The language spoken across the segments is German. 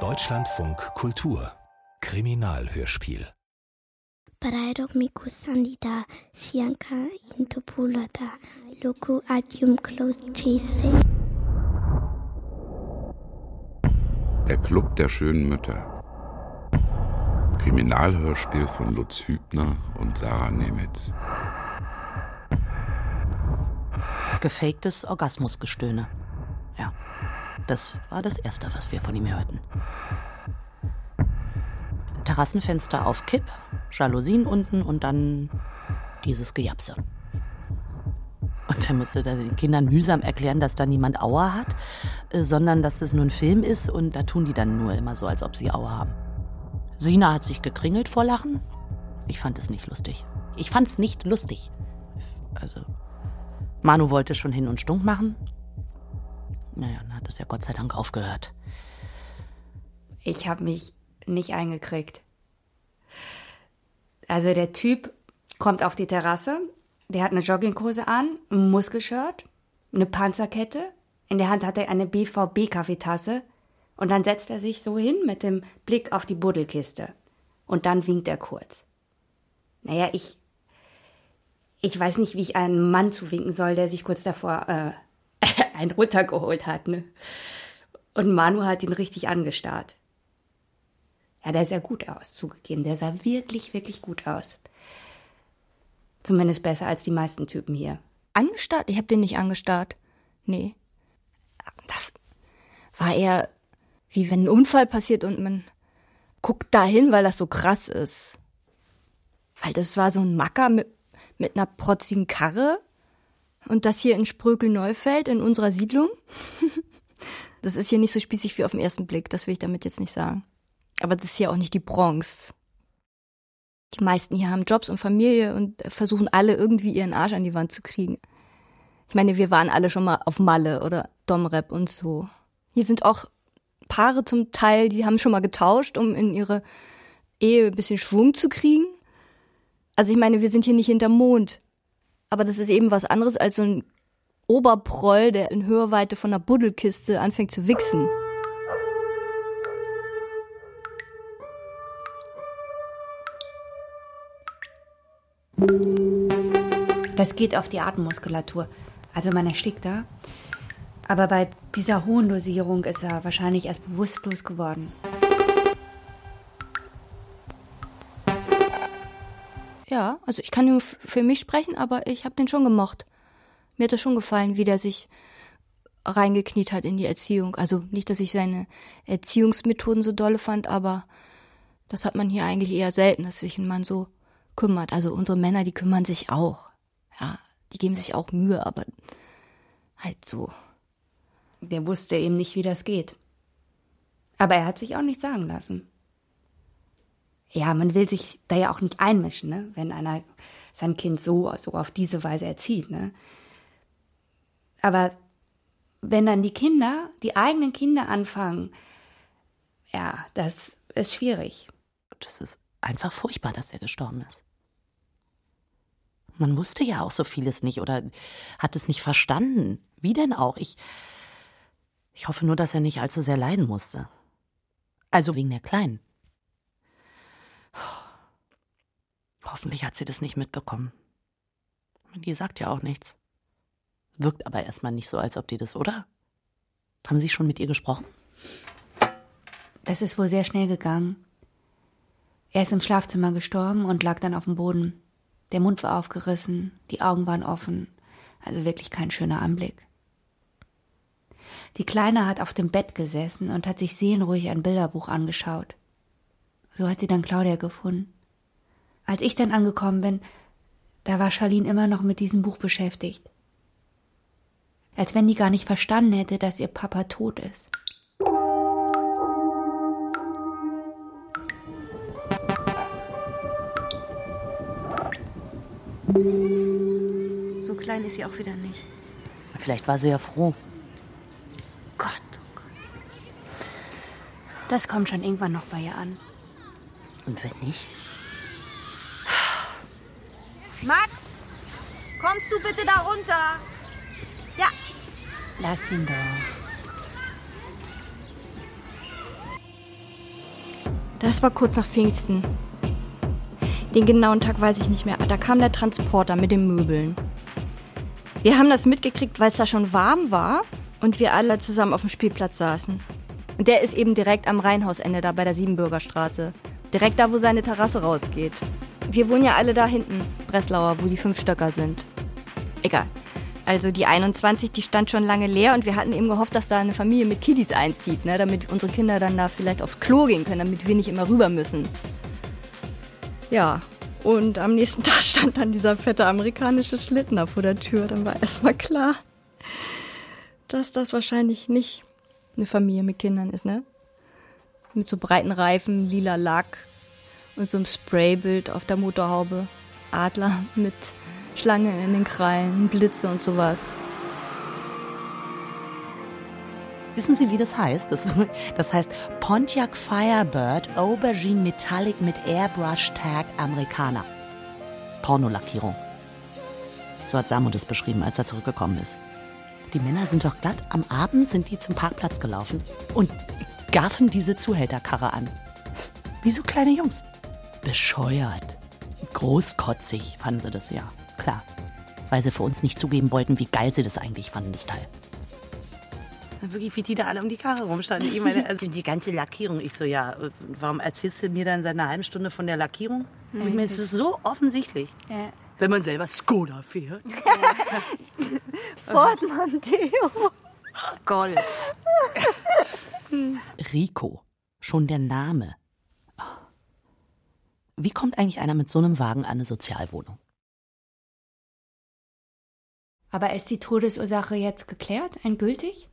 Deutschlandfunk Kultur Kriminalhörspiel Parairo miku sandida sianka intopulata loku adium close chase. Der Club der schönen Mütter. Kriminalhörspiel von Lutz Hübner und Sarah Nemitz. Gefaktes Orgasmusgestöhne. Ja, das war das Erste, was wir von ihm hörten. Terrassenfenster auf Kipp, Jalousien unten und dann dieses Gejapse. Und er musste da den Kindern mühsam erklären, dass da niemand Aua hat, äh, sondern dass es nur ein Film ist und da tun die dann nur immer so, als ob sie Aua haben. Sina hat sich gekringelt vor Lachen. Ich fand es nicht lustig. Ich fand es nicht lustig. Also, Manu wollte schon hin und stunk machen. Naja, dann hat es ja Gott sei Dank aufgehört. Ich habe mich nicht eingekriegt. Also der Typ kommt auf die Terrasse, der hat eine Jogginghose an, ein Muskelshirt, eine Panzerkette, in der Hand hat er eine BVB-Kaffeetasse und dann setzt er sich so hin mit dem Blick auf die Buddelkiste. Und dann winkt er kurz. Naja, ich. Ich weiß nicht, wie ich einen Mann zuwinken soll, der sich kurz davor äh, einen runtergeholt hat, ne? Und Manu hat ihn richtig angestarrt. Ja, der sah gut aus, zugegeben. Der sah wirklich, wirklich gut aus. Zumindest besser als die meisten Typen hier. Angestarrt? Ich hab den nicht angestarrt. Nee. Das war eher wie wenn ein Unfall passiert und man guckt dahin, weil das so krass ist. Weil das war so ein Macker mit, mit einer protzigen Karre. Und das hier in Sprökel-Neufeld in unserer Siedlung. das ist hier nicht so spießig wie auf den ersten Blick, das will ich damit jetzt nicht sagen. Aber das ist hier auch nicht die Bronx. Die meisten hier haben Jobs und Familie und versuchen alle irgendwie ihren Arsch an die Wand zu kriegen. Ich meine, wir waren alle schon mal auf Malle oder Domrep und so. Hier sind auch Paare zum Teil, die haben schon mal getauscht, um in ihre Ehe ein bisschen Schwung zu kriegen. Also ich meine, wir sind hier nicht hinterm Mond. Aber das ist eben was anderes als so ein Oberproll, der in Hörweite von einer Buddelkiste anfängt zu wichsen. Das geht auf die Atemmuskulatur. Also man erstickt da. Aber bei dieser hohen Dosierung ist er wahrscheinlich erst bewusstlos geworden. Ja, also ich kann nur für mich sprechen, aber ich habe den schon gemocht. Mir hat das schon gefallen, wie der sich reingekniet hat in die Erziehung. Also nicht, dass ich seine Erziehungsmethoden so dolle fand, aber das hat man hier eigentlich eher selten, dass sich ein Mann so kümmert. Also unsere Männer, die kümmern sich auch. Ja, die geben sich auch Mühe, aber halt so. Der wusste eben nicht, wie das geht. Aber er hat sich auch nicht sagen lassen. Ja, man will sich da ja auch nicht einmischen, ne? wenn einer sein Kind so, so auf diese Weise erzieht. Ne? Aber wenn dann die Kinder, die eigenen Kinder anfangen, ja, das ist schwierig. Das ist einfach furchtbar, dass er gestorben ist. Man wusste ja auch so vieles nicht oder hat es nicht verstanden. Wie denn auch? Ich, ich hoffe nur, dass er nicht allzu sehr leiden musste. Also wegen der Kleinen. Hoffentlich hat sie das nicht mitbekommen. Die sagt ja auch nichts. Wirkt aber erstmal nicht so, als ob die das, oder? Haben Sie schon mit ihr gesprochen? Das ist wohl sehr schnell gegangen. Er ist im Schlafzimmer gestorben und lag dann auf dem Boden. Der Mund war aufgerissen, die Augen waren offen, also wirklich kein schöner Anblick. Die Kleine hat auf dem Bett gesessen und hat sich seelenruhig ein Bilderbuch angeschaut. So hat sie dann Claudia gefunden. Als ich dann angekommen bin, da war Charlene immer noch mit diesem Buch beschäftigt. Als wenn die gar nicht verstanden hätte, dass ihr Papa tot ist. So klein ist sie auch wieder nicht. Vielleicht war sie ja froh. Gott, oh Gott. Das kommt schon irgendwann noch bei ihr an. Und wenn nicht? Max, kommst du bitte da runter? Ja. Lass ihn da. Das war kurz nach Pfingsten. Den genauen Tag weiß ich nicht mehr. Da kam der Transporter mit den Möbeln. Wir haben das mitgekriegt, weil es da schon warm war und wir alle zusammen auf dem Spielplatz saßen. Und der ist eben direkt am Rheinhausende da bei der Siebenbürgerstraße. Direkt da, wo seine Terrasse rausgeht. Wir wohnen ja alle da hinten, Breslauer, wo die fünf Stöcker sind. Egal. Also die 21, die stand schon lange leer und wir hatten eben gehofft, dass da eine Familie mit Kiddies einzieht, ne, damit unsere Kinder dann da vielleicht aufs Klo gehen können, damit wir nicht immer rüber müssen. Ja, und am nächsten Tag stand dann dieser fette amerikanische Schlitten da vor der Tür. Dann war erstmal klar, dass das wahrscheinlich nicht eine Familie mit Kindern ist, ne? Mit so breiten Reifen, lila Lack und so einem Spraybild auf der Motorhaube. Adler mit Schlange in den Krallen, Blitze und sowas. Wissen Sie, wie das heißt? Das, das heißt Pontiac Firebird Aubergine Metallic mit Airbrush Tag Amerikaner. Pornolackierung. So hat Samu das beschrieben, als er zurückgekommen ist. Die Männer sind doch glatt. Am Abend sind die zum Parkplatz gelaufen und gaffen diese Zuhälterkarre an. Wie so kleine Jungs. Bescheuert. Großkotzig fanden sie das, ja. Klar. Weil sie für uns nicht zugeben wollten, wie geil sie das eigentlich fanden, das Teil. Wirklich, wie die da alle um die Karre rumstanden. Ich meine, also die ganze Lackierung. Ich so, ja, warum erzählst du mir dann seit einer halben Stunde von der Lackierung? Ich meine, es ist so offensichtlich. Ja. Wenn man selber Skoda fährt. Ford Mondeo. Golf. Rico. Schon der Name. Wie kommt eigentlich einer mit so einem Wagen an eine Sozialwohnung? Aber ist die Todesursache jetzt geklärt, endgültig?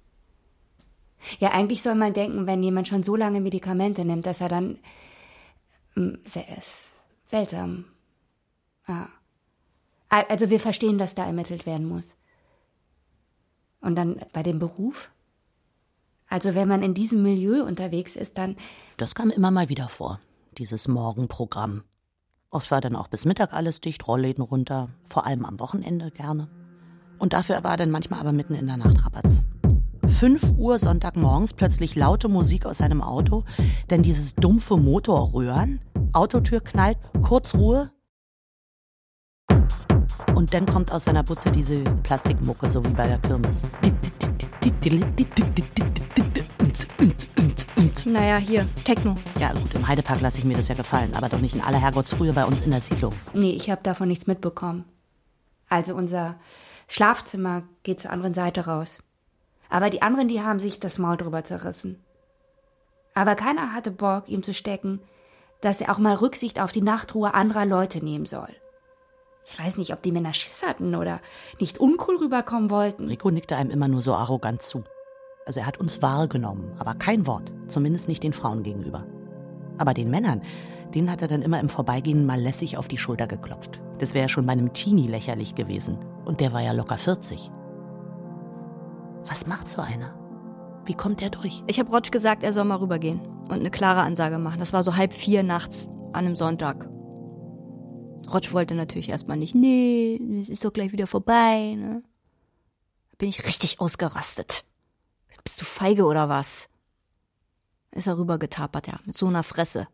Ja, eigentlich soll man denken, wenn jemand schon so lange Medikamente nimmt, dass er dann. Hm, seltsam. Al- Also wir verstehen, dass da ermittelt werden muss. Und dann bei dem Beruf? Also wenn man in diesem Milieu unterwegs ist, dann. Das kam immer mal wieder vor, dieses Morgenprogramm. Oft war dann auch bis Mittag alles dicht, Rollläden runter, vor allem am Wochenende gerne. Und dafür war dann manchmal aber mitten in der Nacht Rabatz. 5 Uhr Sonntagmorgens plötzlich laute Musik aus seinem Auto, dann dieses dumpfe Motorröhren, Autotür knallt, kurz Ruhe. Und dann kommt aus seiner Butze diese Plastikmucke, so wie bei der Kirmes. Naja, hier, Techno. Ja, gut, im Heidepark lasse ich mir das ja gefallen, aber doch nicht in aller Herrgottsfrühe bei uns in der Siedlung. Nee, ich habe davon nichts mitbekommen. Also unser Schlafzimmer geht zur anderen Seite raus. Aber die anderen, die haben sich das Maul drüber zerrissen. Aber keiner hatte Bock, ihm zu stecken, dass er auch mal Rücksicht auf die Nachtruhe anderer Leute nehmen soll. Ich weiß nicht, ob die Männer Schiss hatten oder nicht uncool rüberkommen wollten. Rico nickte einem immer nur so arrogant zu. Also er hat uns wahrgenommen, aber kein Wort, zumindest nicht den Frauen gegenüber. Aber den Männern, denen hat er dann immer im Vorbeigehen mal lässig auf die Schulter geklopft. Das wäre schon bei einem Teenie lächerlich gewesen. Und der war ja locker 40. Was macht so einer? Wie kommt der durch? Ich habe Rotsch gesagt, er soll mal rübergehen und eine klare Ansage machen. Das war so halb vier nachts an einem Sonntag. Rotsch wollte natürlich erstmal nicht, nee, es ist doch gleich wieder vorbei. Ne? Bin ich richtig ausgerastet. Bist du feige oder was? Ist er rübergetapert, ja, mit so einer Fresse.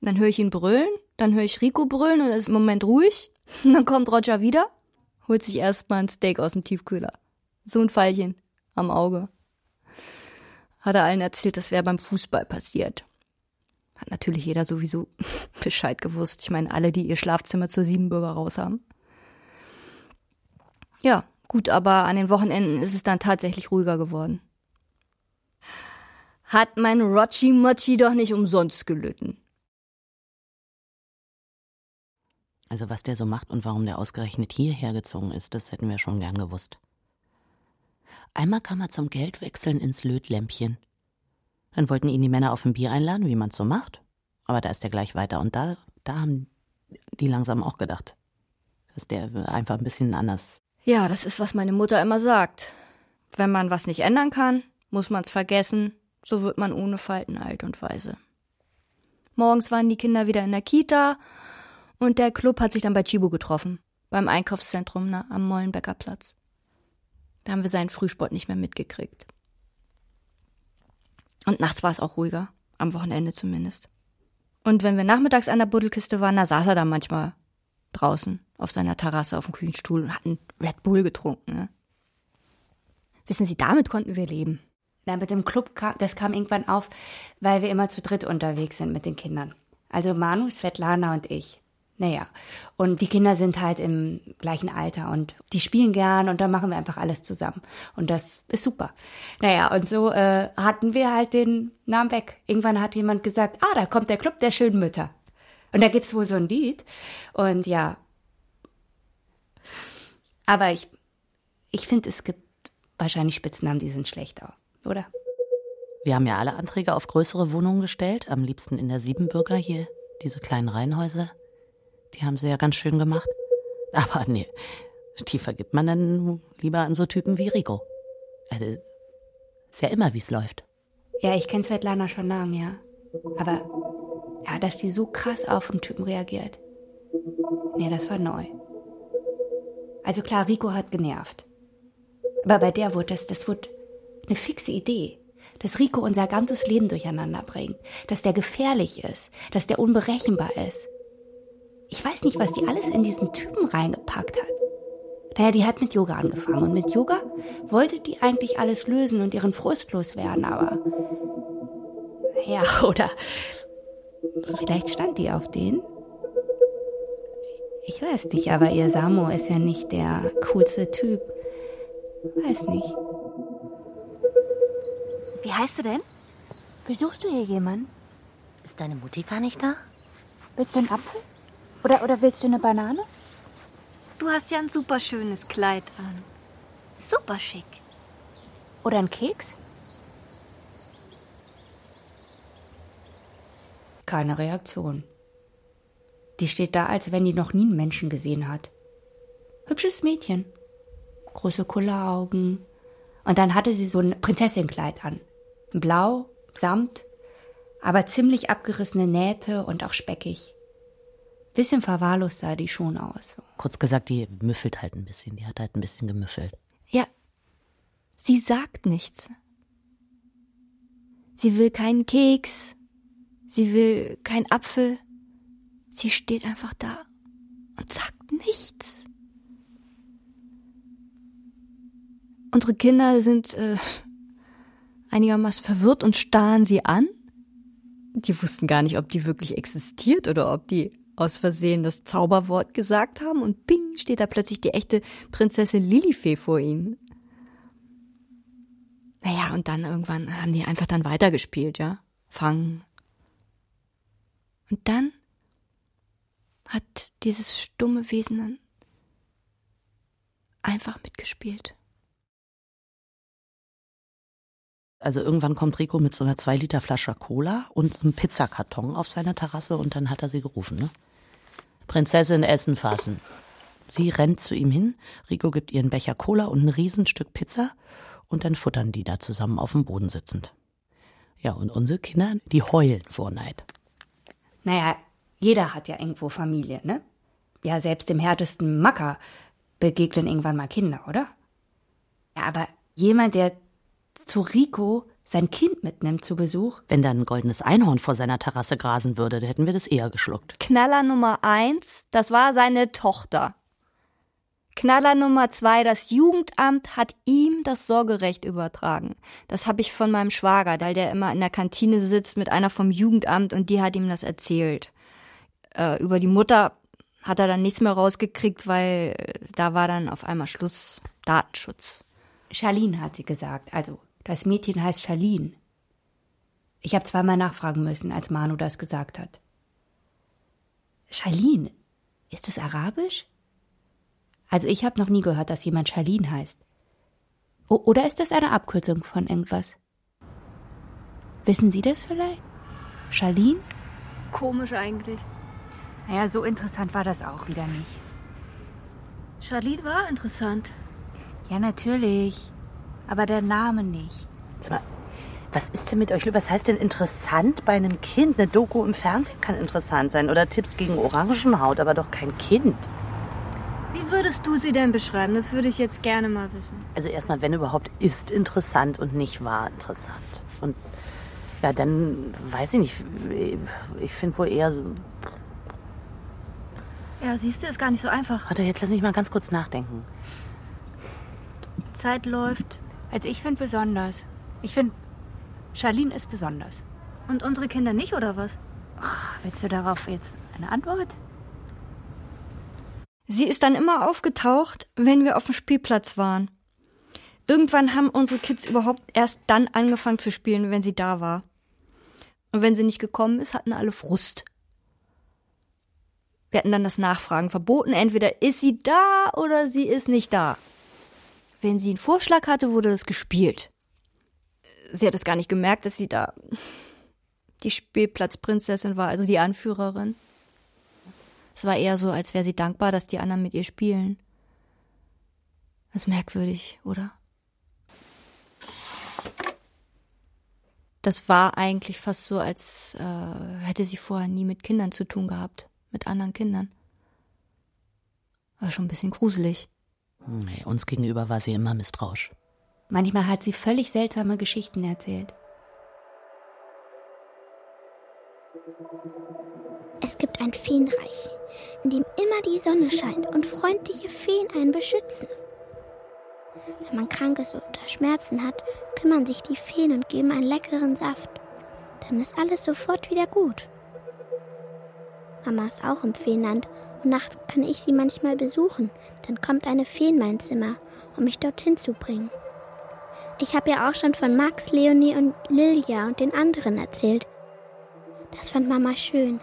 Dann höre ich ihn brüllen, dann höre ich Rico brüllen und ist im Moment ruhig. Und dann kommt Roger wieder, holt sich erstmal ein Steak aus dem Tiefkühler. So ein Pfeilchen am Auge. Hat er allen erzählt, das wäre beim Fußball passiert. Hat natürlich jeder sowieso Bescheid gewusst. Ich meine, alle, die ihr Schlafzimmer zur Siebenbürger raus haben. Ja, gut, aber an den Wochenenden ist es dann tatsächlich ruhiger geworden. Hat mein Rochi Mochi doch nicht umsonst gelitten. Also was der so macht und warum der ausgerechnet hierher gezogen ist, das hätten wir schon gern gewusst. Einmal kam er zum Geldwechseln ins Lötlämpchen. Dann wollten ihn die Männer auf ein Bier einladen, wie man's so macht. Aber da ist er gleich weiter. Und da, da haben die langsam auch gedacht, dass der einfach ein bisschen anders. Ja, das ist, was meine Mutter immer sagt. Wenn man was nicht ändern kann, muss man's vergessen, so wird man ohne Falten alt und weise. Morgens waren die Kinder wieder in der Kita und der Club hat sich dann bei Chibo getroffen, beim Einkaufszentrum na, am Mollenbecker Platz. Da haben wir seinen Frühsport nicht mehr mitgekriegt. Und nachts war es auch ruhiger. Am Wochenende zumindest. Und wenn wir nachmittags an der Buddelkiste waren, da saß er dann manchmal draußen auf seiner Terrasse auf dem Küchenstuhl und hat einen Red Bull getrunken. Ne? Wissen Sie, damit konnten wir leben. Na, mit dem Club, kam, das kam irgendwann auf, weil wir immer zu dritt unterwegs sind mit den Kindern. Also Manu, Svetlana und ich. Naja, und die Kinder sind halt im gleichen Alter und die spielen gern und da machen wir einfach alles zusammen. Und das ist super. Naja, und so äh, hatten wir halt den Namen weg. Irgendwann hat jemand gesagt, ah, da kommt der Club der schönen Mütter. Und da gibt's wohl so ein Lied. Und ja. Aber ich, ich finde, es gibt wahrscheinlich Spitznamen, die sind schlechter, oder? Wir haben ja alle Anträge auf größere Wohnungen gestellt, am liebsten in der Siebenbürger hier, diese kleinen Reihenhäuser. Die haben sie ja ganz schön gemacht. Aber nee, die vergibt man dann lieber an so Typen wie Rico. Also, ist ja immer, wie es läuft. Ja, ich kenne Svetlana schon lange, ja. Aber ja, dass die so krass auf den Typen reagiert. Nee, das war neu. Also klar, Rico hat genervt. Aber bei der wurde das, das wurde eine fixe Idee. Dass Rico unser ganzes Leben durcheinander bringt. Dass der gefährlich ist. Dass der unberechenbar ist. Ich weiß nicht, was die alles in diesen Typen reingepackt hat. Naja, die hat mit Yoga angefangen und mit Yoga wollte die eigentlich alles lösen und ihren Frust loswerden, aber ja, oder vielleicht stand die auf den. Ich weiß nicht, aber ihr Samo ist ja nicht der coolste Typ. Weiß nicht. Wie heißt du denn? Besuchst du hier jemanden? Ist deine Mutti gar nicht da? Willst du einen Apfel? Oder, oder willst du eine Banane? Du hast ja ein super schönes Kleid an. Super schick. Oder einen Keks? Keine Reaktion. Die steht da, als wenn die noch nie einen Menschen gesehen hat. Hübsches Mädchen. Große Kulleraugen. Und dann hatte sie so ein Prinzessinnenkleid an. Blau, Samt, aber ziemlich abgerissene Nähte und auch speckig. Bisschen verwahrlost sah die schon aus. Kurz gesagt, die müffelt halt ein bisschen. Die hat halt ein bisschen gemüffelt. Ja, sie sagt nichts. Sie will keinen Keks. Sie will keinen Apfel. Sie steht einfach da und sagt nichts. Unsere Kinder sind äh, einigermaßen verwirrt und starren sie an. Die wussten gar nicht, ob die wirklich existiert oder ob die aus Versehen das Zauberwort gesagt haben und ping, steht da plötzlich die echte Prinzessin Lilifee vor ihnen. Naja, und dann irgendwann haben die einfach dann weitergespielt, ja. Fangen. Und dann hat dieses stumme Wesen einfach mitgespielt. Also irgendwann kommt Rico mit so einer 2 Liter Flasche Cola und einem Pizzakarton auf seiner Terrasse und dann hat er sie gerufen, ne? Prinzessin Essen fassen. Sie rennt zu ihm hin, Rico gibt ihr einen Becher Cola und ein Riesenstück Pizza und dann futtern die da zusammen auf dem Boden sitzend. Ja, und unsere Kinder, die heulen vor Neid. Naja, jeder hat ja irgendwo Familie, ne? Ja, selbst dem härtesten Macker begegnen irgendwann mal Kinder, oder? Ja, aber jemand, der zu Rico sein Kind mitnimmt zu Besuch. Wenn da ein goldenes Einhorn vor seiner Terrasse grasen würde, hätten wir das eher geschluckt. Knaller Nummer eins, das war seine Tochter. Knaller Nummer zwei, das Jugendamt hat ihm das Sorgerecht übertragen. Das habe ich von meinem Schwager, weil der immer in der Kantine sitzt mit einer vom Jugendamt und die hat ihm das erzählt. Äh, über die Mutter hat er dann nichts mehr rausgekriegt, weil da war dann auf einmal Schluss Datenschutz. Charlene hat sie gesagt, also das Mädchen heißt Charlene. Ich habe zweimal nachfragen müssen, als Manu das gesagt hat. Charlene? Ist es arabisch? Also ich habe noch nie gehört, dass jemand Charlene heißt. O oder ist das eine Abkürzung von irgendwas? Wissen Sie das vielleicht? Charlene? Komisch eigentlich. Naja, so interessant war das auch wieder nicht. Charlene war interessant. Ja, natürlich aber der Name nicht. Sag mal, was ist denn mit euch? Was heißt denn interessant bei einem Kind? Eine Doku im Fernsehen kann interessant sein oder Tipps gegen Orangenhaut, aber doch kein Kind. Wie würdest du sie denn beschreiben? Das würde ich jetzt gerne mal wissen. Also erstmal, wenn überhaupt, ist interessant und nicht war interessant. Und Ja, dann weiß ich nicht. Ich finde wohl eher so. Ja, siehst du, ist gar nicht so einfach. Warte, jetzt lass mich mal ganz kurz nachdenken. Zeit läuft. Also ich finde besonders. Ich finde, Charlene ist besonders. Und unsere Kinder nicht, oder was? Ach, willst du darauf jetzt eine Antwort? Sie ist dann immer aufgetaucht, wenn wir auf dem Spielplatz waren. Irgendwann haben unsere Kids überhaupt erst dann angefangen zu spielen, wenn sie da war. Und wenn sie nicht gekommen ist, hatten alle Frust. Wir hatten dann das Nachfragen verboten. Entweder ist sie da oder sie ist nicht da. Wenn sie einen Vorschlag hatte, wurde das gespielt. Sie hat es gar nicht gemerkt, dass sie da die Spielplatzprinzessin war, also die Anführerin. Es war eher so, als wäre sie dankbar, dass die anderen mit ihr spielen. Das ist merkwürdig, oder? Das war eigentlich fast so, als äh, hätte sie vorher nie mit Kindern zu tun gehabt, mit anderen Kindern. War schon ein bisschen gruselig. Nee, uns gegenüber war sie immer misstrauisch. Manchmal hat sie völlig seltsame Geschichten erzählt. Es gibt ein Feenreich, in dem immer die Sonne scheint und freundliche Feen einen beschützen. Wenn man krank ist oder Schmerzen hat, kümmern sich die Feen und geben einen leckeren Saft. Dann ist alles sofort wieder gut. Mama ist auch im Feenland und nachts kann ich sie manchmal besuchen. Dann kommt eine Fee in mein Zimmer, um mich dorthin zu bringen. Ich habe ja auch schon von Max, Leonie und Lilia und den anderen erzählt. Das fand Mama schön.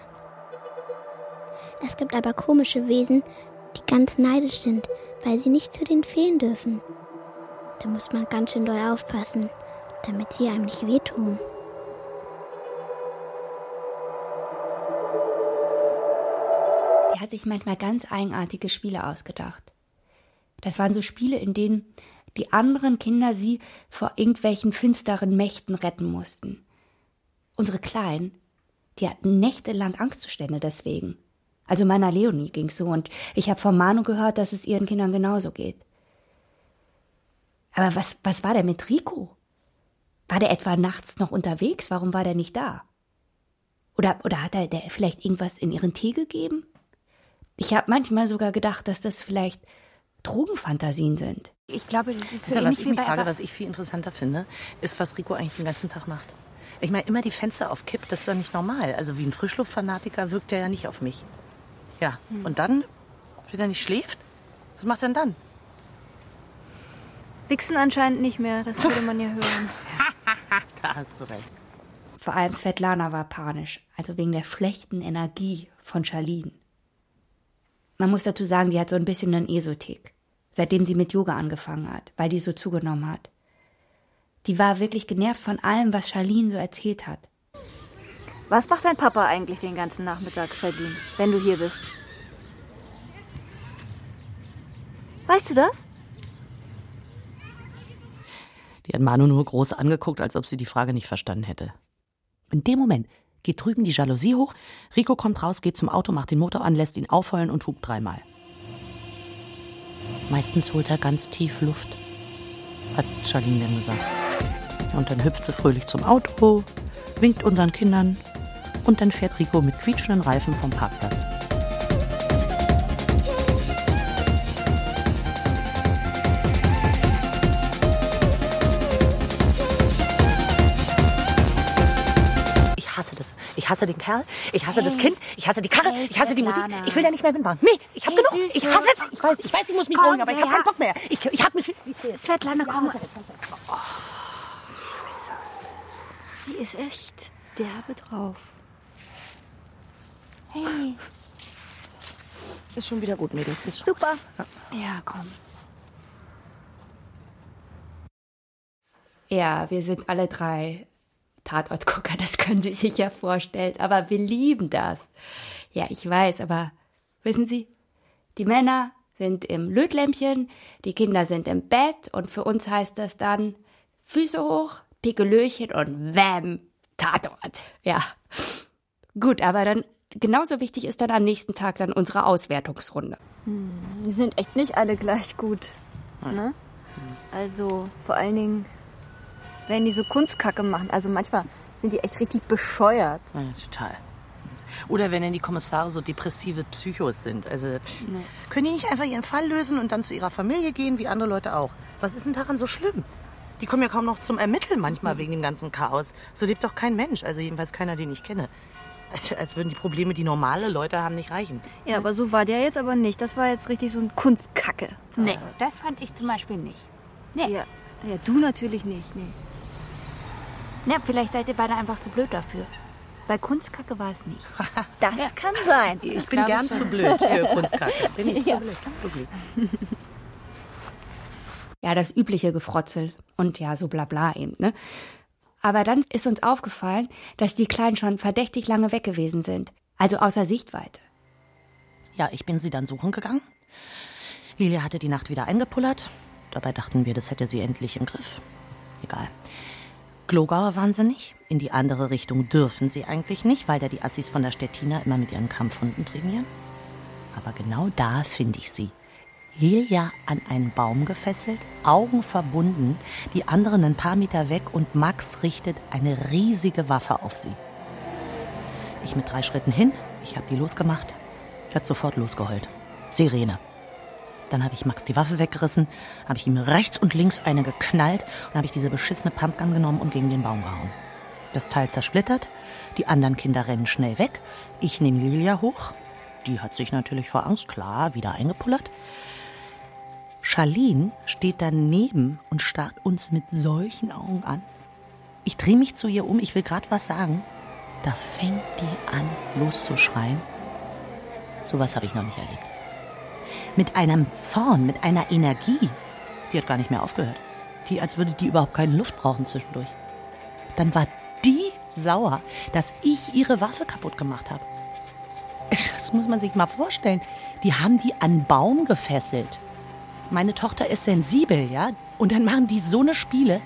Es gibt aber komische Wesen, die ganz neidisch sind, weil sie nicht zu den Feen dürfen. Da muss man ganz schön doll aufpassen, damit sie einem nicht wehtun. Die hat sich manchmal ganz eigenartige Spiele ausgedacht. Das waren so Spiele, in denen die anderen Kinder sie vor irgendwelchen finsteren Mächten retten mussten. Unsere Kleinen, die hatten nächtelang Angstzustände deswegen. Also meiner Leonie ging's so und ich habe von Manu gehört, dass es ihren Kindern genauso geht. Aber was, was war denn mit Rico? War der etwa nachts noch unterwegs? Warum war der nicht da? Oder, oder hat er der vielleicht irgendwas in ihren Tee gegeben? Ich habe manchmal sogar gedacht, dass das vielleicht Drogenfantasien sind. Ich glaube, das ist so Also, was ich mich frage, was ich viel interessanter finde, ist, was Rico eigentlich den ganzen Tag macht. Ich meine, immer die Fenster auf Kipp, das ist doch nicht normal. Also wie ein Frischluftfanatiker wirkt er ja nicht auf mich. Ja, und dann, wenn er nicht schläft, was macht er denn dann? Wichsen anscheinend nicht mehr, das würde man ja hören. Da hast du recht. Vor allem Svetlana war panisch, also wegen der schlechten Energie von Charlene. Man muss dazu sagen, die hat so ein bisschen einen Esotik, seitdem sie mit Yoga angefangen hat, weil die so zugenommen hat. Die war wirklich genervt von allem, was Charlene so erzählt hat. Was macht dein Papa eigentlich den ganzen Nachmittag, Charlene, wenn du hier bist? Weißt du das? Die hat Manu nur groß angeguckt, als ob sie die Frage nicht verstanden hätte. In dem Moment geht drüben die Jalousie hoch, Rico kommt raus, geht zum Auto, macht den Motor an, lässt ihn aufheulen und hupt dreimal. Meistens holt er ganz tief Luft, hat Charlene dann gesagt. Und dann hüpft sie fröhlich zum Auto, winkt unseren Kindern und dann fährt Rico mit quietschenden Reifen vom Parkplatz. Ich hasse den Kerl, ich hasse das Kind, ich hasse die Karre, Hey, ich hasse die Musik. Ich will da nicht mehr mitmachen. Nee, ich hab Hey, genug. Süße. Ich hasse es. Ich weiß, ich weiß, ich muss mich beruhigen, aber ich ja, hab keinen. Bock mehr. Ich, ich hab mich. Ich, Svetlana, komm. Die ist echt derbe drauf. Hey. ist schon wieder gut, Mädels. Ist Super. Ja, komm. Ja, wir sind alle drei Tatortgucker, das können Sie sich ja vorstellen. Aber wir lieben das. Ja, ich weiß, aber wissen Sie, die Männer sind im Lötlämpchen, die Kinder sind im Bett und für uns heißt das dann Füße hoch, Pikelöchen und Wham, Tatort. Ja. Gut, aber dann genauso wichtig ist dann am nächsten Tag dann unsere Auswertungsrunde. Die sind echt nicht alle gleich gut. Ne? Also vor allen Dingen, wenn die so Kunstkacke machen. Also manchmal Sind die echt richtig bescheuert? Ja, total. Oder wenn denn die Kommissare so depressive Psychos sind. Also pff, können die nicht einfach ihren Fall lösen und dann zu ihrer Familie gehen, wie andere Leute auch? Was ist denn daran so schlimm? Die kommen ja kaum noch zum Ermitteln manchmal wegen dem ganzen Chaos. So lebt doch kein Mensch, also jedenfalls keiner, den ich kenne. Als, als würden die Probleme, die normale Leute haben, nicht reichen. Ja, aber so war der jetzt aber nicht. Das war jetzt richtig so ein Kunstkacke. Nee, das fand ich zum Beispiel nicht. Nee. Ja, ja du natürlich nicht. Nee. Ja, vielleicht seid ihr beide einfach zu blöd dafür. Bei Kunstkacke war es nicht. Das kann sein. Ich bin gern zu blöd für Kunstkacke. Bin ich zu blöd. Wirklich. Ja, das übliche Gefrotzel und ja, so bla bla eben, ne? Aber dann ist uns aufgefallen, dass die Kleinen schon verdächtig lange weg gewesen sind. Also außer Sichtweite. Ja, ich bin sie dann suchen gegangen. Lilia hatte die Nacht wieder eingepullert. Dabei dachten wir, das hätte sie endlich im Griff. Egal. Glogauer wahnsinnig. In die andere Richtung dürfen sie eigentlich nicht, weil da die Assis von der Stettiner immer mit ihren Kampfhunden trainieren. Aber genau da finde ich sie. Lilia an einen Baum gefesselt, Augen verbunden, die anderen ein paar Meter weg und Max richtet eine riesige Waffe auf sie. Ich mit drei Schritten hin, ich habe die losgemacht, hat sofort losgeheult. Sirene. Dann habe ich Max die Waffe weggerissen, habe ich ihm rechts und links eine geknallt und habe ich diese beschissene Pumpgun genommen und gegen den Baum gehauen. Das Teil zersplittert, die anderen Kinder rennen schnell weg. Ich nehme Lilia hoch. Die hat sich natürlich vor Angst klar wieder eingepullert. Charlene steht daneben und starrt uns mit solchen Augen an. Ich drehe mich zu ihr um, ich will gerade was sagen. Da fängt die an, loszuschreien. Sowas habe ich noch nicht erlebt. Mit einem Zorn, mit einer Energie. Die hat gar nicht mehr aufgehört. Die, als würde die überhaupt keine Luft brauchen zwischendurch. Dann war die sauer, dass ich ihre Waffe kaputt gemacht habe. Das muss man sich mal vorstellen. Die haben die an Baum gefesselt. Meine Tochter ist sensibel, ja? Und dann machen die so eine Spiele.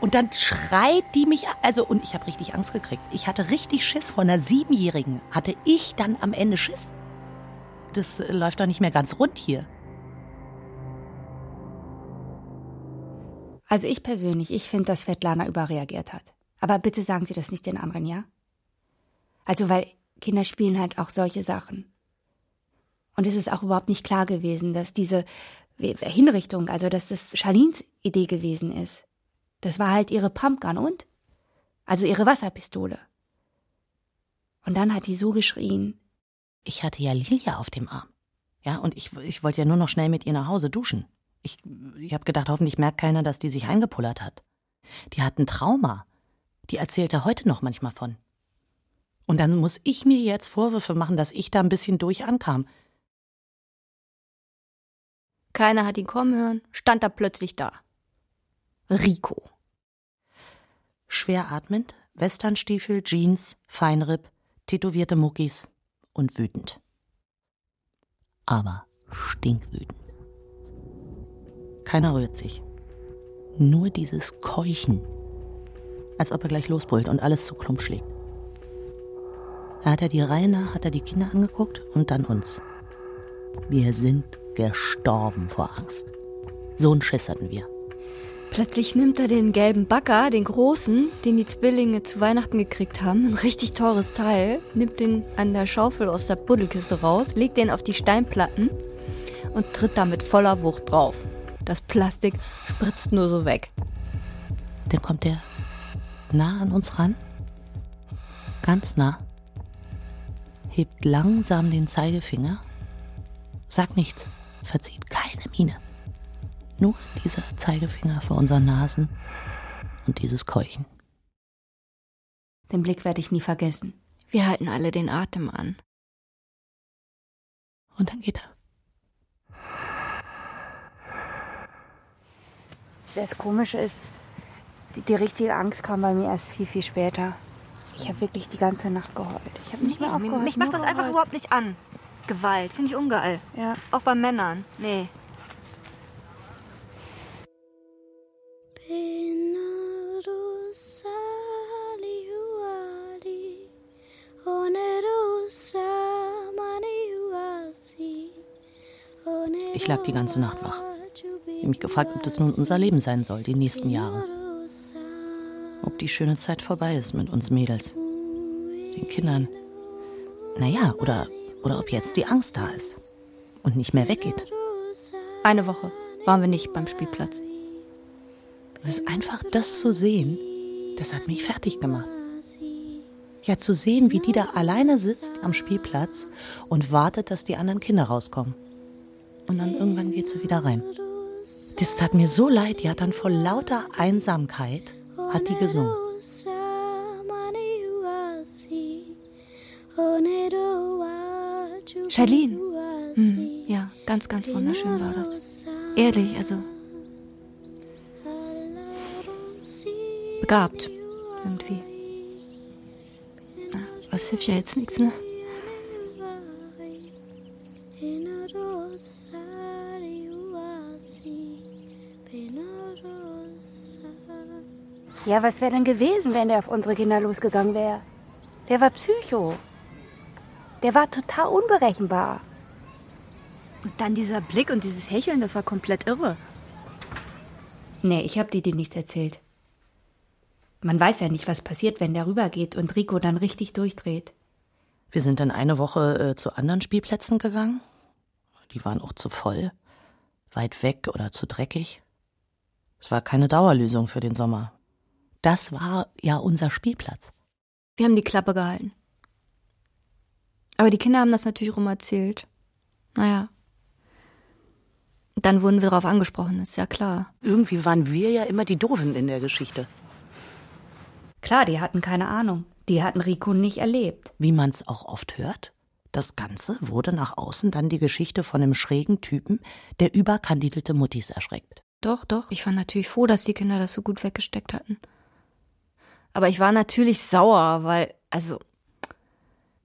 Und dann schreit die mich, also, und ich habe richtig Angst gekriegt. Ich hatte richtig Schiss vor einer Siebenjährigen. Hatte ich dann am Ende Schiss? Das äh, läuft doch nicht mehr ganz rund hier. Also ich persönlich, ich finde, dass Svetlana überreagiert hat. Aber bitte sagen Sie das nicht den anderen, ja? Also, weil Kinder spielen halt auch solche Sachen. Und es ist auch überhaupt nicht klar gewesen, dass diese Hinrichtung, also dass das Charlins Idee gewesen ist. Das war halt ihre Pumpgun und? Also ihre Wasserpistole. Und dann hat die so geschrien. Ich hatte ja Lilia auf dem Arm. Ja, und ich, ich wollte ja nur noch schnell mit ihr nach Hause duschen. Ich, ich habe gedacht, hoffentlich merkt keiner, dass die sich eingepullert hat. Die hat ein Trauma. Die erzählt er heute noch manchmal von. Und dann muss ich mir jetzt Vorwürfe machen, dass ich da ein bisschen durch ankam. Keiner hat ihn kommen hören, stand da plötzlich da. Rico. Schwer atmend, Westernstiefel, Jeans, Feinripp, tätowierte Muckis und wütend. Aber stinkwütend. Keiner rührt sich. Nur dieses Keuchen. Als ob er gleich losbrüllt und alles zu Klump schlägt. Da hat er die Reihe nach, hat er die Kinder angeguckt und dann uns. Wir sind gestorben vor Angst. So einen Schiss hatten wir. Plötzlich nimmt er den gelben Bagger, den großen, den die Zwillinge zu Weihnachten gekriegt haben, ein richtig teures Teil, nimmt den an der Schaufel aus der Buddelkiste raus, legt den auf die Steinplatten und tritt da mit voller Wucht drauf. Das Plastik spritzt nur so weg. Dann kommt er nah an uns ran, ganz nah, hebt langsam den Zeigefinger, sagt nichts, verzieht keine Miene. Nur dieser Zeigefinger vor unseren Nasen und dieses Keuchen. Den Blick werde ich nie vergessen. Wir halten alle den Atem an. Und dann geht er. Das Komische ist, die, die richtige Angst kam bei mir erst viel, viel später. Ich habe wirklich die ganze Nacht geheult. Ich habe nicht mehr aufgehört. Mich macht das einfach geheult. überhaupt nicht an. Gewalt, finde ich ungeil. Ja. Auch bei Männern. Nee. Ich lag die ganze Nacht wach. Ich habe mich gefragt, ob das nun unser Leben sein soll, die nächsten Jahre. ob die schöne Zeit vorbei ist mit uns Mädels, den Kindern. Naja, oder, oder ob jetzt die Angst da ist und nicht mehr weggeht. Eine Woche waren wir nicht beim Spielplatz. Das ist einfach das zu sehen, das hat mich fertig gemacht. Ja, zu sehen, wie die da alleine sitzt am Spielplatz und wartet, dass die anderen Kinder rauskommen. Und dann irgendwann geht sie wieder rein. Das tat mir so leid, die hat dann vor lauter Einsamkeit, hat die gesungen. Charlene. Mhm. Ja, ganz, ganz wunderschön war das. Ehrlich, also. Begabt. Irgendwie. Na, was hilft ja jetzt nichts, ne? Ja, was wäre denn gewesen, wenn der auf unsere Kinder losgegangen wäre? Der war Psycho. Der war total unberechenbar. Und dann dieser Blick und dieses Hecheln, das war komplett irre. Nee, ich hab dir die nichts erzählt. Man weiß ja nicht, was passiert, wenn der rübergeht und Rico dann richtig durchdreht. Wir sind dann eine Woche äh, zu anderen Spielplätzen gegangen. Die waren auch zu voll, weit weg oder zu dreckig. Es war keine Dauerlösung für den Sommer. Das war ja unser Spielplatz. Wir haben die Klappe gehalten. Aber die Kinder haben das natürlich rum erzählt. Naja. Dann wurden wir darauf angesprochen, ist ja klar. Irgendwie waren wir ja immer die Doofen in der Geschichte. Klar, die hatten keine Ahnung. Die hatten Rico nicht erlebt. Wie man's auch oft hört. Das Ganze wurde nach außen dann die Geschichte von einem schrägen Typen, der überkandidelte Muttis erschreckt. Doch, doch. Ich war natürlich froh, dass die Kinder das so gut weggesteckt hatten. Aber ich war natürlich sauer, weil, also,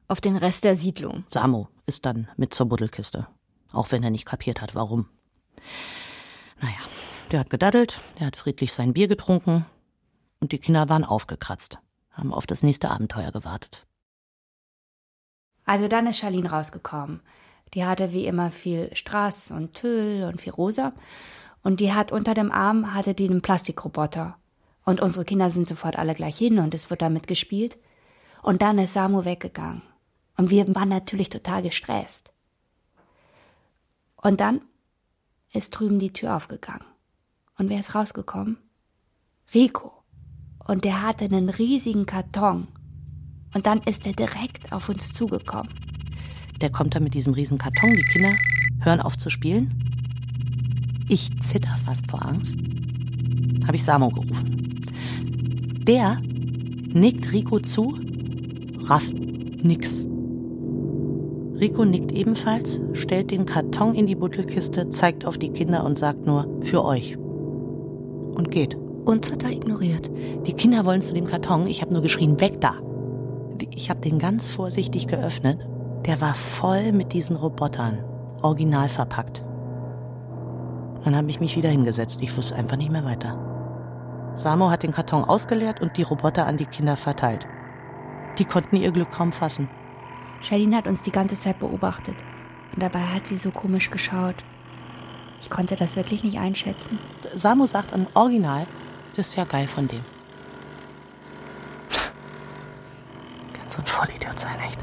auf den Rest der Siedlung. Samo ist dann mit zur Buddelkiste. Auch wenn er nicht kapiert hat, warum. Naja, der hat gedaddelt, der hat friedlich sein Bier getrunken und die Kinder waren aufgekratzt, haben auf das nächste Abenteuer gewartet. Also dann ist Charlene rausgekommen. Die hatte wie immer viel Strass und Tüll und viel Rosa. Und die hat unter dem Arm hatte die einen Plastikroboter. Und unsere Kinder sind sofort alle gleich hin und es wird damit gespielt. Und dann ist Samu weggegangen. Und wir waren natürlich total gestresst. Und dann ist drüben die Tür aufgegangen. Und wer ist rausgekommen? Rico. Und der hatte einen riesigen Karton. Und dann ist er direkt auf uns zugekommen. Der kommt dann mit diesem riesen Karton. Die Kinder hören auf zu spielen. Ich zitter fast vor Angst. Habe ich Samo gerufen. Der nickt Rico zu, rafft nix. Rico nickt ebenfalls, stellt den Karton in die Buttelkiste, zeigt auf die Kinder und sagt nur, für euch. Und geht. Uns hat er ignoriert. Die Kinder wollen zu dem Karton, ich habe nur geschrien, weg da. Ich habe den ganz vorsichtig geöffnet. Der war voll mit diesen Robotern, original verpackt. Dann habe ich mich wieder hingesetzt, ich wusste einfach nicht mehr weiter. Samo hat den Karton ausgeleert und die Roboter an die Kinder verteilt. Die konnten ihr Glück kaum fassen. Charlene hat uns die ganze Zeit beobachtet. Und dabei hat sie so komisch geschaut. Ich konnte das wirklich nicht einschätzen. Samu sagt an Original, das ist ja geil von dem. Kann so ein Vollidiot sein, echt.